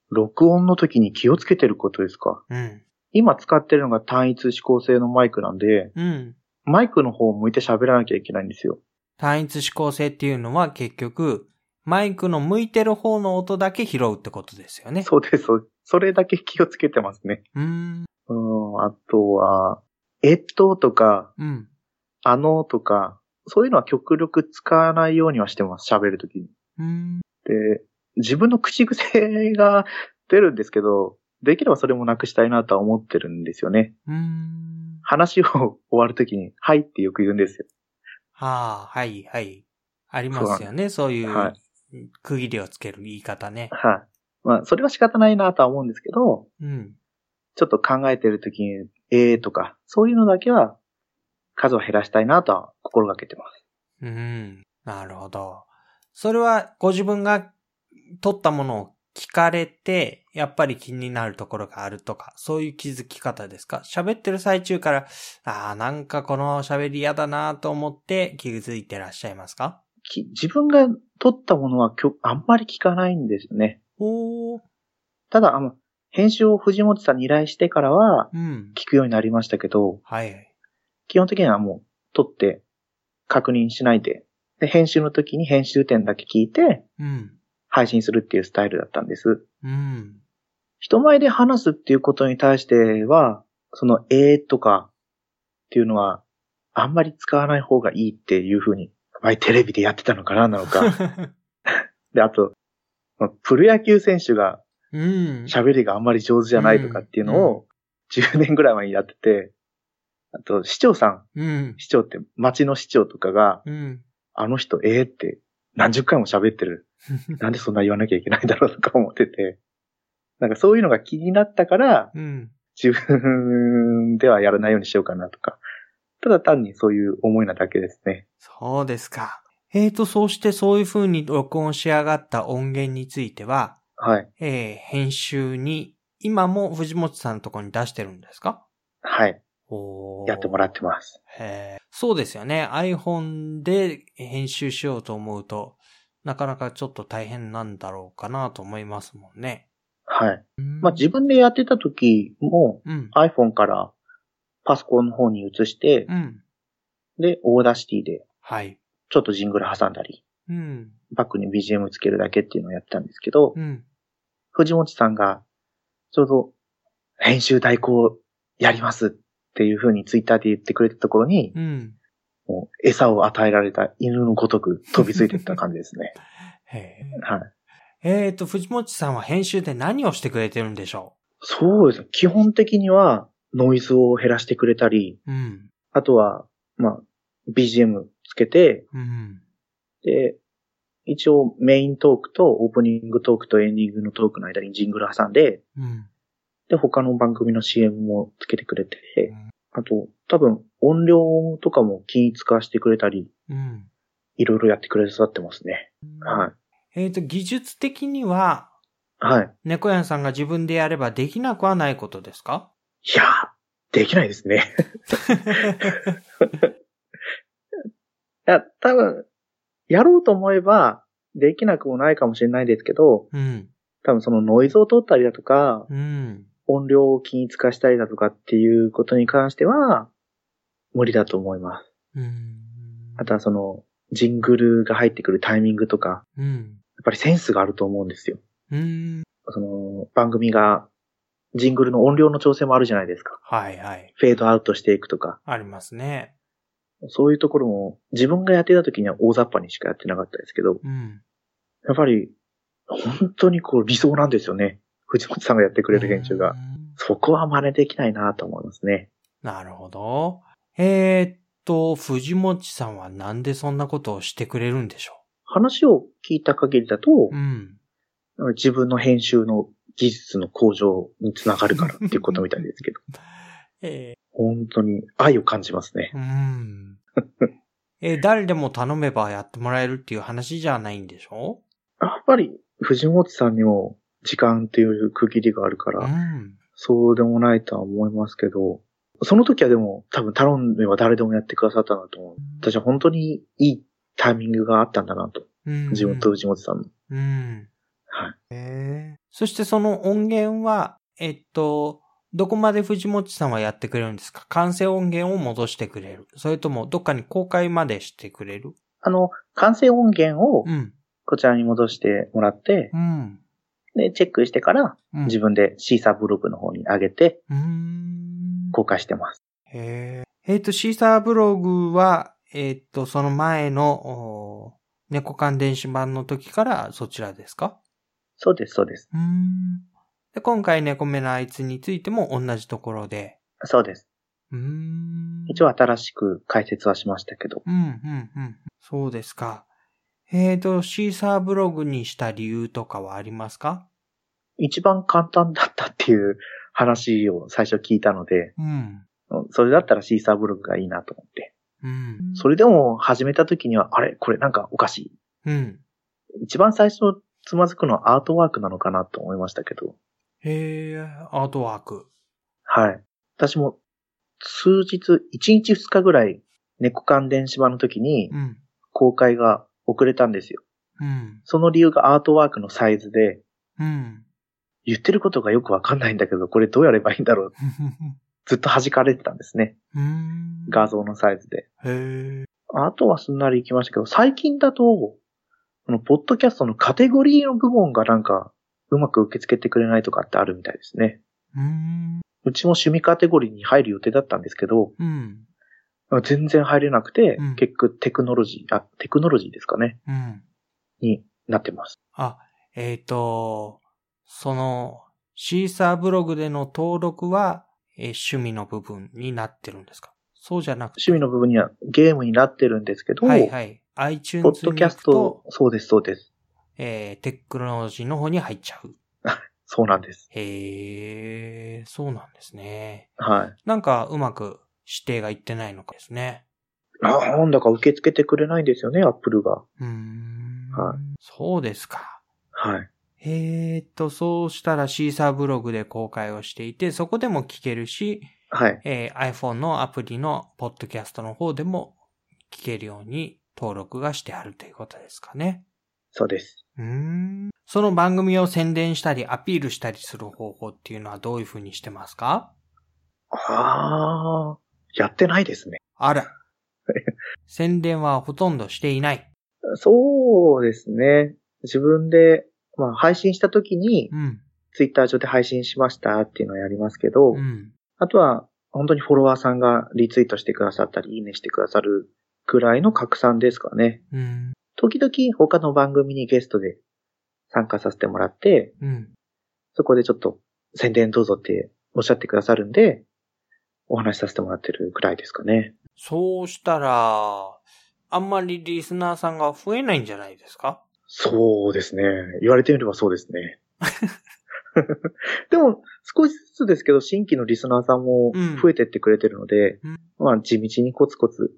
録音の時に気をつけてることですかうん。今使ってるのが単一指向性のマイクなんで、うん。マイクの方を向いて喋らなきゃいけないんですよ。単一指向性っていうのは結局、マイクの向いてる方の音だけ拾うってことですよね。そうです、それだけ気をつけてますね。うーん。うん、あとは、えっととか、うん。あのとか、そういうのは極力使わないようにはしてます、喋るときに。で、自分の口癖が出るんですけど、できればそれもなくしたいなとは思ってるんですよね。話を終わるときに、はいってよく言うんですよ。はあ、はい、はい。ありますよね。そういう、は区切りをつける言い方ね。はい。まあ、それは仕方ないなとは思うんですけど、うん。ちょっと考えてるときに、えーとか、そういうのだけは、数を減らしたいなとは心がけてます。うん。なるほど。それはご自分が撮ったものを聞かれて、やっぱり気になるところがあるとか、そういう気づき方ですか？喋ってる最中から、ああ、なんかこの喋り嫌だなと思って気づいてらっしゃいますか？き自分が撮ったものはきょあんまり聞かないんですよね。おー。ただ、あの、編集を藤本さんに依頼してからは、うん。聞くようになりましたけど、はい。基本的にはもう、撮って、確認しないで、で、編集の時に編集点だけ聞いて、うん。配信するっていうスタイルだったんです。うん。人前で話すっていうことに対しては、その、えーとかっていうのは、あんまり使わない方がいいっていうふうに、前テレビでやってたのかななのか。<laughs> で、あと、プロ野球選手がうん。喋りがあんまり上手じゃないとかっていうのを、10年ぐらい前にやってて、あと、市長さん、うん。市長って町の市長とかが、うん。あの人、ええって何十回も喋ってる。<laughs> なんでそんな言わなきゃいけないんだろうとか思ってて、なんかそういうのが気になったから、うん。自分ではやらないようにしようかなとか。ただ単にそういう思いなだけですね。そうですか。えーと、そうしてそういう風に録音し上がった音源については、はい。えー編集に、今も藤本さんのところに出してるんですか？はい。おやってもらってます。へーそうですよね。iPhone で編集しようと思うと、なかなかちょっと大変なんだろうかなと思いますもんね。はい。まあ自分でやってた時もうん。iPhone からパソコンの方に移して、うん。で、 Audacity ではい。ちょっとジングル挟んだり、うん。バックに BGM つけるだけっていうのをやってたんですけど、うん。藤本さんがちょうど編集代行やりますっていう風にツイッターで言ってくれたところに、うん。もう餌を与えられた犬のごとく飛びついていった感じですね。<laughs> はい。えーと、藤本さんは編集で何をしてくれてるんでしょそうですね。基本的にはノイズを減らしてくれたり、ううん。あとは、まあ、BGM つけて、うん。で、一応メイントークとオープニングトークとエンディングのトークの間にジングル挟んで、うん。で、他の番組の CM もつけてくれてうん、あと、多分音量とかも均一化してくれたり、うん。いろいろやってくれさってますね。はい。えーと、技術的には、はい。猫屋さんが自分でやればできなくはないことですか？いやー、できないですね。<laughs> いや、多分、やろうと思えば、できなくもないかもしれないですけど、うん。多分そのノイズを取ったりだとか、うん。音量を均一化したりだとかっていうことに関しては、無理だと思います。うん。あとはその、ジングルが入ってくるタイミングとか、うん。やっぱりセンスがあると思うんですよ。うん。その、番組が、ジングルの音量の調整もあるじゃないですか。はいはい。フェードアウトしていくとか。ありますね。そういうところも、自分がやってた時には大雑把にしかやってなかったですけど、うん。やっぱり、本当にこう理想なんですよね。藤本さんがやってくれる編集がう。んそこは真似できないなと思いますね。なるほど。えーっと、藤本さんはなんでそんなことをしてくれるんでしょ話を聞いた限りだとう、うん。自分の編集の技術の向上につながるからっていうことみたいですけど、<laughs> え本当に愛を感じますねー、。うん。<laughs> えー誰でも頼めばやってもらえるっていう話じゃないんでしょ？やっぱり藤本さんにも時間っていう区切りがあるかうら、ん。そうでもないとは思いますけど、その時はでも多分頼めば誰でもやってくださったんだと思う。私は本当にいいタイミングがあったんだなと。うん。自分と藤本さんの。うん。はい。そしてその音源は、えっと、どこまで藤本さんはやってくれるんですか？完成音源を戻してくれるそれともどっかに公開までしてくれる？あの、完成音源をうん。こちらに戻してもらって、うん。で、チェックしてからうん。自分でシーサーブログの方に上げてうーん。公開してます。へえ。えっ、と、シーサーブログは、えっ、と、その前の、お猫缶電子版の時からそちらですか？そうです、そうです。うーん。で、今回猫目のあいつについても同じところで。そうです。うーん。一応新しく解説はしましたけど。うん、うん、うん。そうですか。えーと、シーサーブログにした理由とかはありますか？一番簡単だったっていう話を最初聞いたので、うん。それだったらシーサーブログがいいなと思って。うん。それでも始めた時には、あれ？これなんかおかしい。うん。一番最初つまずくのはアートワークなのかなと思いましたけど。へえ、アートワーク。はい。私も数日、1日2日ぐらい猫缶電子版の時にうん。公開が遅れたんですよ。うん。その理由がアートワークのサイズで、うん。言ってることがよくわかんないんだけど、これどうやればいいんだろう？<laughs> ずっと弾かれてたんですね。うん。画像のサイズで。へえ。あとはすんなり行きましたけど、最近だと、このポッドキャストのカテゴリーの部門がなんか、うまく受け付けてくれないとかってあるみたいですね。うん。うちも趣味カテゴリーに入る予定だったんですけど、うん。全然入れなくて、うん結局テクノロジー、あ、テクノロジーですかね、うん。になってます。あ、えっ、と、その、シーサーブログでの登録は、えー趣味の部分になってるんですか？そうじゃなくて。趣味の部分にはゲームになってるんですけど、はいはい。iTunes ポッドキャスト、、そうです、そうです。えーテクノロジーの方に入っちゃう。<laughs> そうなんです。へえ、そうなんですね。はい。なんかうまく指定がいってないのかですね。あなんだか受け付けてくれないんですよね、アップルが。うーん。はいそうですか。はい。えーっと、そうしたらシーサーブログで公開をしていて、そこでも聞けるし、はい。えー iPhone のアプリのポッドキャストの方でも聞けるように登録がしてあるということですかね。そうです。うーん。その番組を宣伝したりアピールしたりする方法っていうのはどういうふうにしてますか？ああ、やってないですね。あら。<laughs> 宣伝はほとんどしていない。そうですね。自分で、まあ、配信した時に、うん。ツイッター上で配信しましたっていうのをやりますけど、うん。あとは、本当にフォロワーさんがリツイートしてくださったり、いいねしてくださるくらいの拡散ですかね。うん。時々他の番組にゲストで参加させてもらって、うん。そこでちょっと宣伝どうぞっておっしゃってくださるんで、お話しさせてもらってるくらいですかね。そうしたら、あんまりリスナーさんが増えないんじゃないですか？そうですね。言われてみればそうですね。<laughs> でも、少しずつですけど、新規のリスナーさんもうん増えてってくれてるので、うんまあ、地道にコツコツ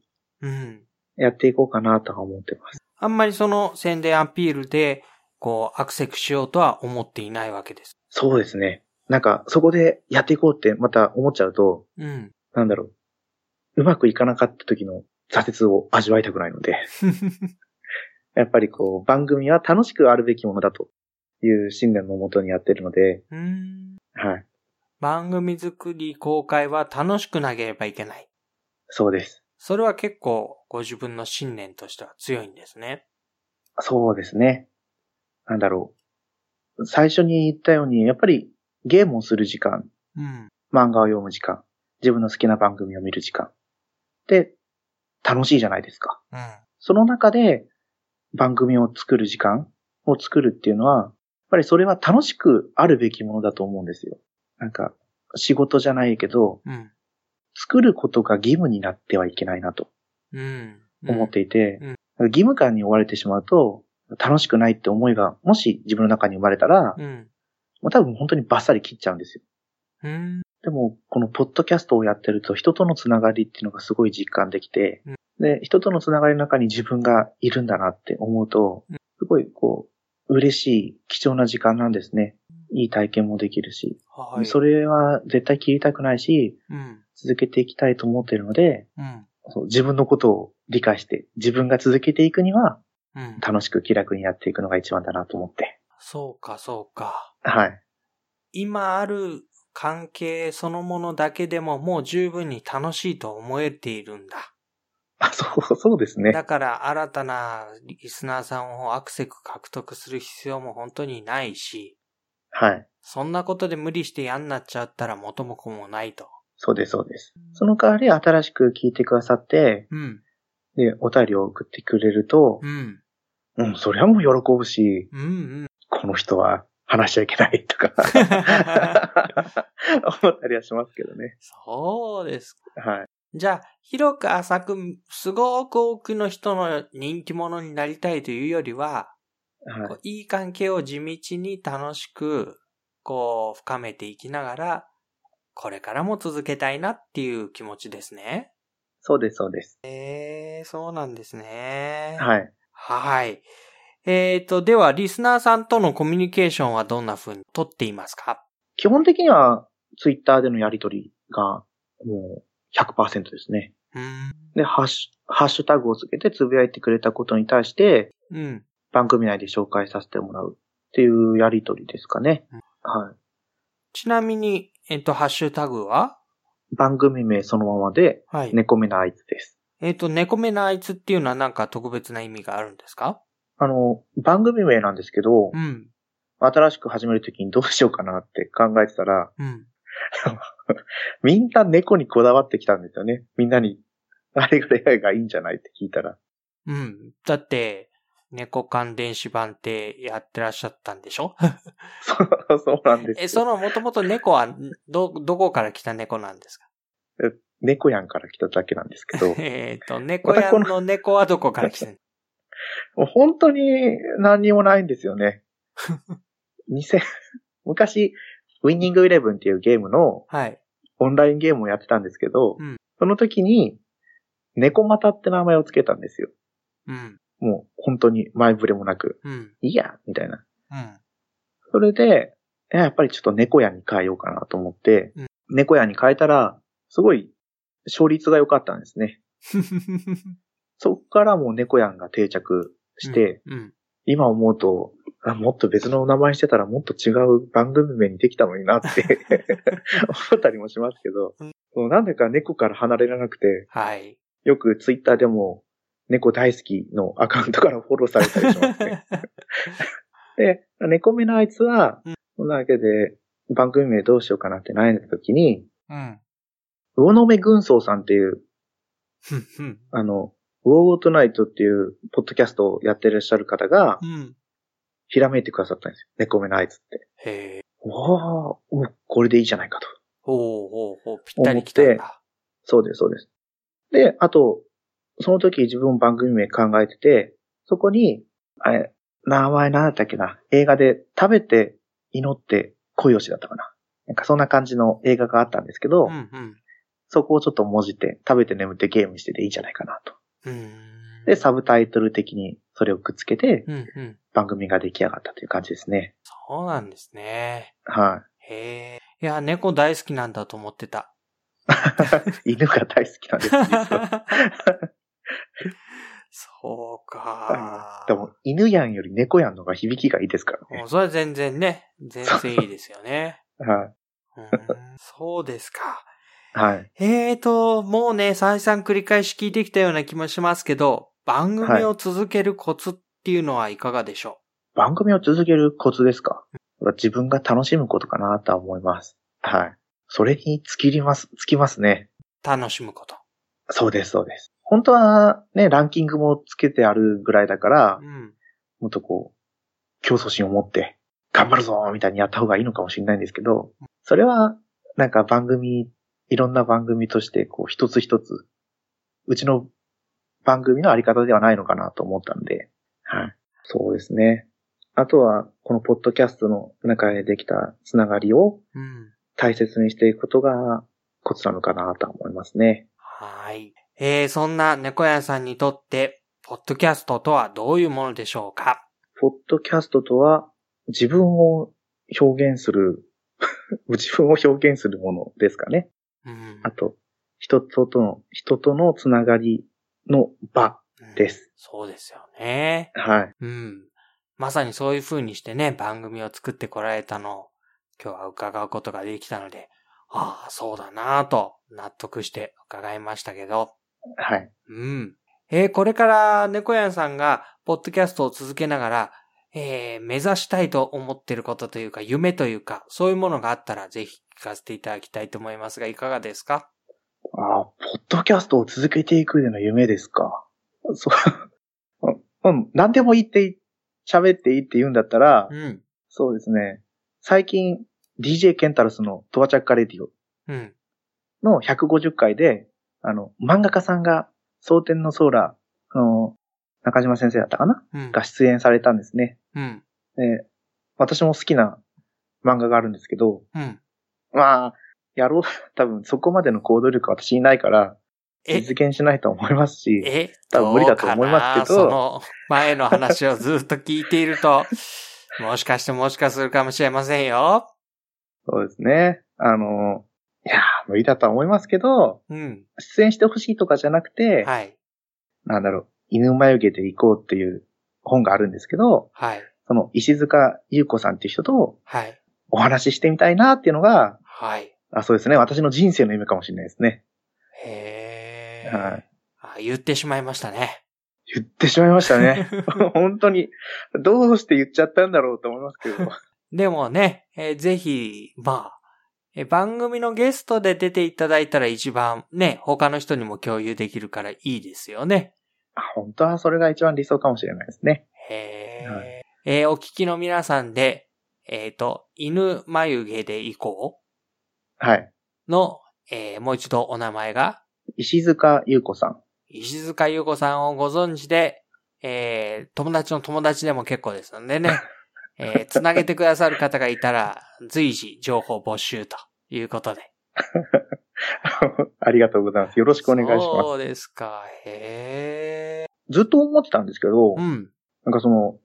うん。やっていこうかなとは思ってます。あんまりその宣伝アピールで、こう、アクセスしようとは思っていないわけです。そうですね。なんか、そこでやっていこうってまた思っちゃうと、うん。なんだろう。うまくいかなかった時の挫折を味わいたくないので、<laughs> やっぱりこう、番組は楽しくあるべきものだという信念のもとにやってるので、うん。はい。番組作り公開は楽しくなければいけない。そうです。それは結構ご自分の信念としては強いんですね。そうですね。なんだろう。最初に言ったように、やっぱりゲームをする時間、うん。漫画を読む時間、自分の好きな番組を見る時間って楽しいじゃないですか。うん。その中で番組を作る時間を作るっていうのは、やっぱりそれは楽しくあるべきものだと思うんですよ。なんか、仕事じゃないけど、うん。作ることが義務になってはいけないなと。思っていて、義務感に追われてしまうと、楽しくないって思いが、もし自分の中に生まれたら、うん。もう多分本当にバッサリ切っちゃうんですよ。うん。でも、このポッドキャストをやってると、人とのつながりっていうのがすごい実感できて、うんで、人とのつながりの中に自分がいるんだなって思うとうん、すごいこう、嬉しい、貴重な時間なんですね。いい体験もできるし、はい。それは絶対切りたくないし、うん。続けていきたいと思っているので、うん。自分のことを理解して、自分が続けていくには、うん。楽しく気楽にやっていくのが一番だなと思って。そうか、そうか。はい。今ある関係そのものだけでももう十分に楽しいと思えているんだ。あ、そう、そうですね。だから新たなリスナーさんをアクセク獲得する必要も本当にないし、はい。そんなことで無理して嫌になっちゃったら元も子もないと。そうです、そうです。その代わり新しく聞いてくださって、うん。で、お便りを送ってくれるとう、ん。うん、それはもう喜ぶし、うんうん。この人は話しちゃいけないとか、<laughs> 思ったりはしますけどね。そうです。はい。じゃあ、広く浅く、すごく多くの人の人気者になりたいというよりは、はいいい関係を地道に楽しく、こう、深めていきながら、これからも続けたいなっていう気持ちですね。そうです、そうです。えー、そうなんですね。い。はい。はい。えーと、では、リスナーさんとのコミュニケーションはどんな風に取っていますか？基本的には、ツイッターでのやりとりが、もう100%ですね。で、ハッシュ、ハッシュタグをつけてつぶやいてくれたことに対して、うん。番組内で紹介させてもらうっていうやりとりですかねうん。はい。ちなみに、えっと、ハッシュタグは？番組名そのままで、はい。猫目なあいつです。えっと、猫目なあいつっていうのはなんか特別な意味があるんですか？あの、番組名なんですけど、うん。新しく始めるときにどうしようかなって考えてたら、うん。みんな猫にこだわってきたんですよね。みんなに、あれがレアがいいんじゃないって聞いたら。うん。だって、猫缶電子版ってやってらっしゃったんでしょ？そう、そうなんですよ。え、そのもともと猫は、ど、どこから来た猫なんですか？猫やんから来ただけなんですけど、<laughs> えっと、猫やんの猫はどこから来た？の本当に何にもないんですよね。<laughs> 2000昔、ウィニングイレブンっていうゲームのはい。オンラインゲームをやってたんですけど、うんその時に、猫股って名前をつけたんですよ。うん。もう本当に前触れもなく、うん。いいや、みたいな。うん。それで、えやっぱりちょっと猫屋に変えようかなと思って、うん猫屋に変えたら、すごい勝率が良かったんですね。<laughs> そっからもう猫やんが定着して、うん。今思うと、あもっと別のお名前してたらもっと違う番組名にできたのになって思ったりもしますけど、うんなんでか猫から離れられなくて、はい。よくツイッターでも猫大好きのアカウントからフォローされたりしますね。<laughs> で、猫目のあいつはうん、そんなわけで番組名どうしようかなって悩んだ時に、うん。魚目軍曹さんっていう。あの、ウォーゴートナイトっていうポッドキャストをやってらっしゃる方がう、ん。ひらめいてくださったんですよ。猫目のあいつって。へえ。おー、もうこれでいいじゃないかと。ほうほうほう。ぴったり来たんだ。そうです、そうです。で、あと、その時自分番組名考えてて、そこに、あれ、名前何だったっけな？映画で食べて祈って恋をしだったかな？なんかそんな感じの映画があったんですけど、うんうん。そこをちょっと文字って食べて眠ってゲームしてていいんじゃないかなと。で、サブタイトル的にそれをくっつけてうんうん。番組が出来上がったという感じですね。そうなんですね。はい。へえ。いや、猫大好きなんだと思ってた。<laughs> 犬が大好きなんです、実は。そうか。<laughs> でも、犬やんより猫やんの方が響きがいいですからね。もうそれは全然ね、全然いいですよね。<laughs> はうーんそうですか。い。はい。えーと、もうね、再三繰り返し聞いてきたような気もしますけど、番組を続けるコツっていうのはいかがでしょ番組を続けるコツですか？自分が楽しむことかなとは思います。はい。それに尽きります、尽きますね。う楽しむこと。そうです、そうです。本当はね、ランキングもつけてあるぐらいだからう、ん。もっとこう、競争心を持って、頑張るぞみたいにやった方がいいのかもしれないんですけど、それは、なんか番組、いろんな番組として、こう、一つ一つ、うちの番組のあり方ではないのかなと思ったんで、はい。そうですね。あとは、このポッドキャストの中でできたつながりをうん。大切にしていくことがコツなのかなと思いますね。はい。えー、そんな猫屋さんにとって、ポッドキャストとはどういうものでしょうか？ポッドキャストとは、自分を表現する、<laughs> 自分を表現するものですかね。うん。あと、人ととの、人とのつながりの場うんです。そうですよね。はい。うん。まさにそういう風にしてね、番組を作ってこられたのを、今日は伺うことができたので、ああ、そうだなぁと納得して伺いましたけど、はい。うん。えーこれから猫やんさんが、ポッドキャストを続けながら、えー目指したいと思ってることというか、夢というか、そういうものがあったら、ぜひ聞かせていただきたいと思いますが、いかがですか？ああ、ポッドキャストを続けていくでの夢ですか？そう。<laughs> うん、うん何でもいいって、喋っていいって言うんだったら、うん。そうですね。最近、DJ ケンタロスのトワチャッカレディオうん。の150回で、あの、漫画家さんが、蒼天のソーラー、あの、中島先生だったかな？うん。が出演されたんですね。うん。で、私も好きな漫画があるんですけど、うん。まあ、やろう、<laughs> 多分そこまでの行動力は私いないから、え、実現しないと思いますし、え、多分無理だと思いますけどうかな？その前の話をずっと聞いていると、<laughs> もしかしてもしかするかもしれませんよ。そうですね。あの、いやー、無理だとは思いますけど、うん。出演してほしいとかじゃなくて、はい。なんだろう、犬眉毛で行こうっていう本があるんですけど、はい。その石塚優子さんっていう人とはい。お話ししてみたいなっていうのが、はい。あそうですね、私の人生の夢かもしれないですね。へー。はい。あ言ってしまいましたね。言ってしまいましたね。<laughs> 本当に、どうして言っちゃったんだろうと思いますけど。<laughs> でもね、えーぜひ、まあ、えー番組のゲストで出ていただいたら一番ね、他の人にも共有できるからいいですよね。あ本当はそれが一番理想かもしれないですね。へーはえーお聞きの皆さんで、えっ、と、犬眉毛で行こはい。うの、えーもう一度お名前が、石塚優子さん。石塚優子さんをご存知で、えー友達の友達でも結構ですのでね、<laughs> えーつなげてくださる方がいたら、随時情報募集ということで。<laughs> <laughs> ありがとうございます。よろしくお願いします。そうですか。へずっと思ってたんですけど、ーうん。なんかその、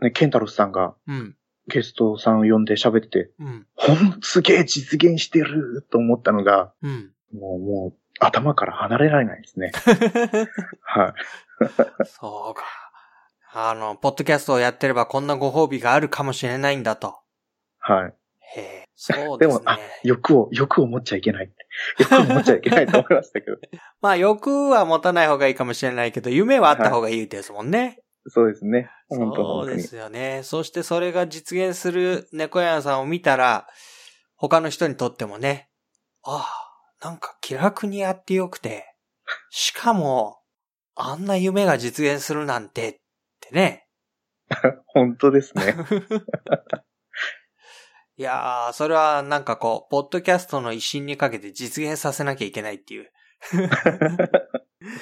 ね、ケンタロスさんがうん。ゲストさんを呼んで喋ってて、うん。ほん、すげえ実現してると思ったのが、うん。もう、もう、頭から離れられないですね。<laughs> はい。そうか。あの、ポッドキャストをやってればこんなご褒美があるかもしれないんだと。はい。へえ、そうでも、ですねあ。、欲を、欲を持っちゃいけない。<laughs> 欲を持っちゃいけないと思いましたけど。<laughs> まあ、欲は持たない方がいいかもしれないけど、夢はあった方がいいですもんね。そうですね。本当そう。ですよね。そしてそれが実現する猫屋さんを見たら、他の人にとってもね、ああ、なんか気楽にやってよくて、しかも、あんな夢が実現するなんて、ってね。<laughs> 本当ですね。いやー、それはなんかこう、ポッドキャストの一心にかけて実現させなきゃいけないっていう。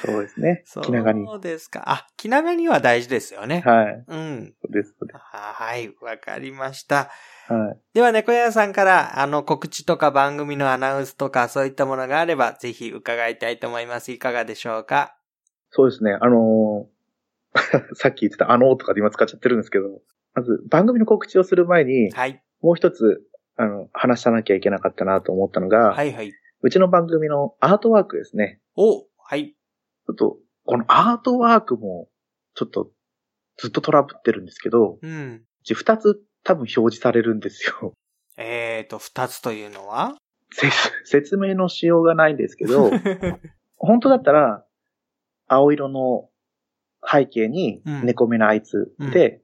そうですね。<laughs> そう気長に。ですか。あ、気長には大事ですよね。はい。うん。そうです。そうではい、わかりました。すはい。では、猫屋さんから、あの、告知とか番組のアナウンスとか、そういったものがあれば、ぜひ伺いたいと思います。いかがでしょうか？そうですね。あのー <laughs> さっき言ってたあのーとかで今使っちゃってるんですけど、まず番組の告知をする前に、はい。もう一つ、あの、話さなきゃいけなかったなと思ったのが、はい、はい。うちの番組のアートワークですね。おはい。ちょっと、このアートワークも、ちょっと、ずっとトラブってるんですけど、うん。うち二つ多分表示されるんですよ。えーと、二つというのは？せ説明のしようがないんですけど、<laughs> 本当だったら、青色の背景にうん猫目のあいつで、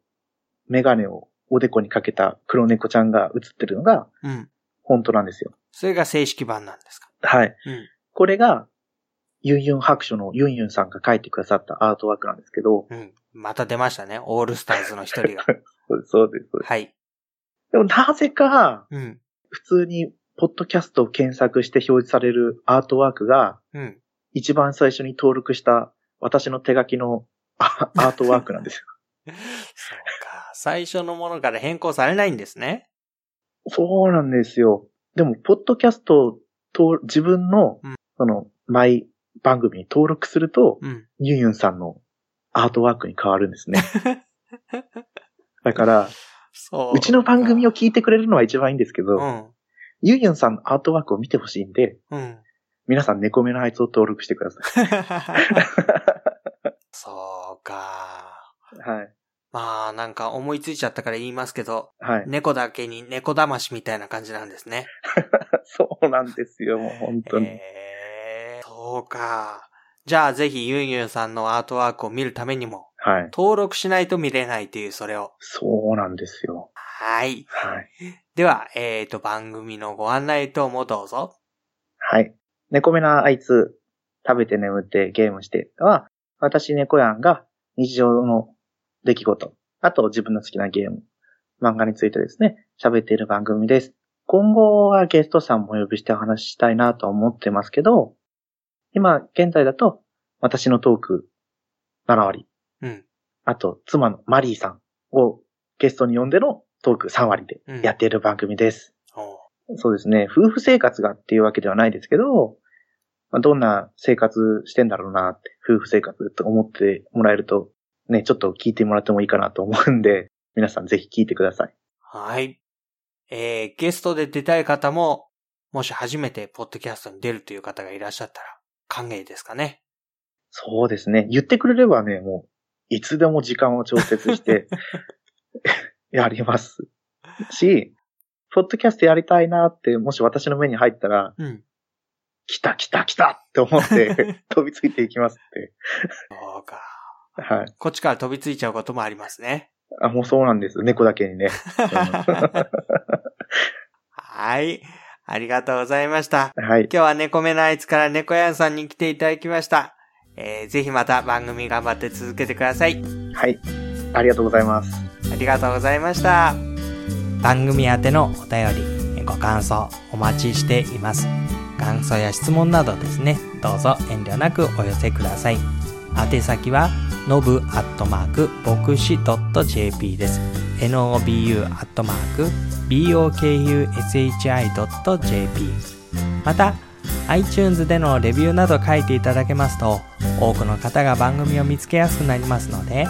メガネをおでこにかけた黒猫ちゃんが映ってるのがうん。本当なんですよ。それが正式版なんですか？はい。うん。これが、ユンユン白書のユンユンさんが書いてくださったアートワークなんですけど、うん。また出ましたね。オールスターズの一人が。<laughs> そうです、そうです。はい。でもなぜか、うん。普通に、ポッドキャストを検索して表示されるアートワークが、うん。一番最初に登録した私の手書きのあアートワークなんですよ。そうか。最初のものから変更されないんですね。そうなんですよ。でも、ポッドキャストと自分のうん、その、マイ番組に登録すると、うん。ユンユンさんのアートワークに変わるんですね。<laughs> だから、そう。うちの番組を聞いてくれるのは一番いいんですけど、うん。ユンユンさんのアートワークを見てほしいんで、うん。皆さん猫目のあいつを登録してくださそうか。い。はい。まあ、なんか思いついちゃったから言いますけど、はい。猫だけに猫騙しみたいな感じなんですね。<laughs> そうなんですよ、もう本当に。へーそうか。じゃあぜひユンユンさんのアートワークを見るためにも、はい。登録しないと見れないというそれを。そうなんですよ。はい。はい。では、えっ、と、番組のご案内等もどうぞ。はい。猫目なあいつ、食べて眠ってゲームしては、私猫やんが日常の出来事、あと自分の好きなゲーム、漫画についてですね、喋っている番組です。今後はゲストさんもお呼びしてお話ししたいなと思ってますけど、今現在だと私のトーク7割、うん。あと妻のマリーさんをゲストに呼んでのトーク3割でやっている番組です。おうそうですね。夫婦生活がっていうわけではないですけど、まあ、どんな生活してんだろうなって、夫婦生活と思ってもらえると、ね、ちょっと聞いてもらってもいいかなと思うんで、皆さんぜひ聞いてください。はい。えー、ゲストで出たい方も、もし初めてポッドキャストに出るという方がいらっしゃったら、歓迎ですかね。そうですね。言ってくれればね、もう、いつでも時間を調節して、<laughs> やります。し、ポッドキャストやりたいなって、もし私の目に入ったら、うん。来た来た来たって思って、<laughs> 飛びついていきますって。そうか。はい。こっちから飛びついちゃうこともありますね。あ、もうそうなんです。猫だけにね。はい。ありがとうございました。はい。今日は猫目のあいつから猫やんさんに来ていただきました。えー、ぜひまた番組頑張って続けてください。はい。ありがとうございます。ありがとうございました。番組宛てのお便り、ご感想お待ちしています。感想や質問などですね、どうぞ遠慮なくお寄せください。宛先は、のぶアットマーク、牧師 .jp です。nobu アットマーク、bokushi.jp また、iTunes でのレビューなど書いていただけますと、多くの方が番組を見つけやすくなりますので、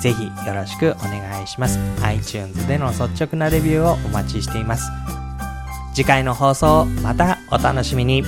ぜひよろしくお願いします。iTunes での率直なレビューをお待ちしています。次回の放送、またお楽しみに。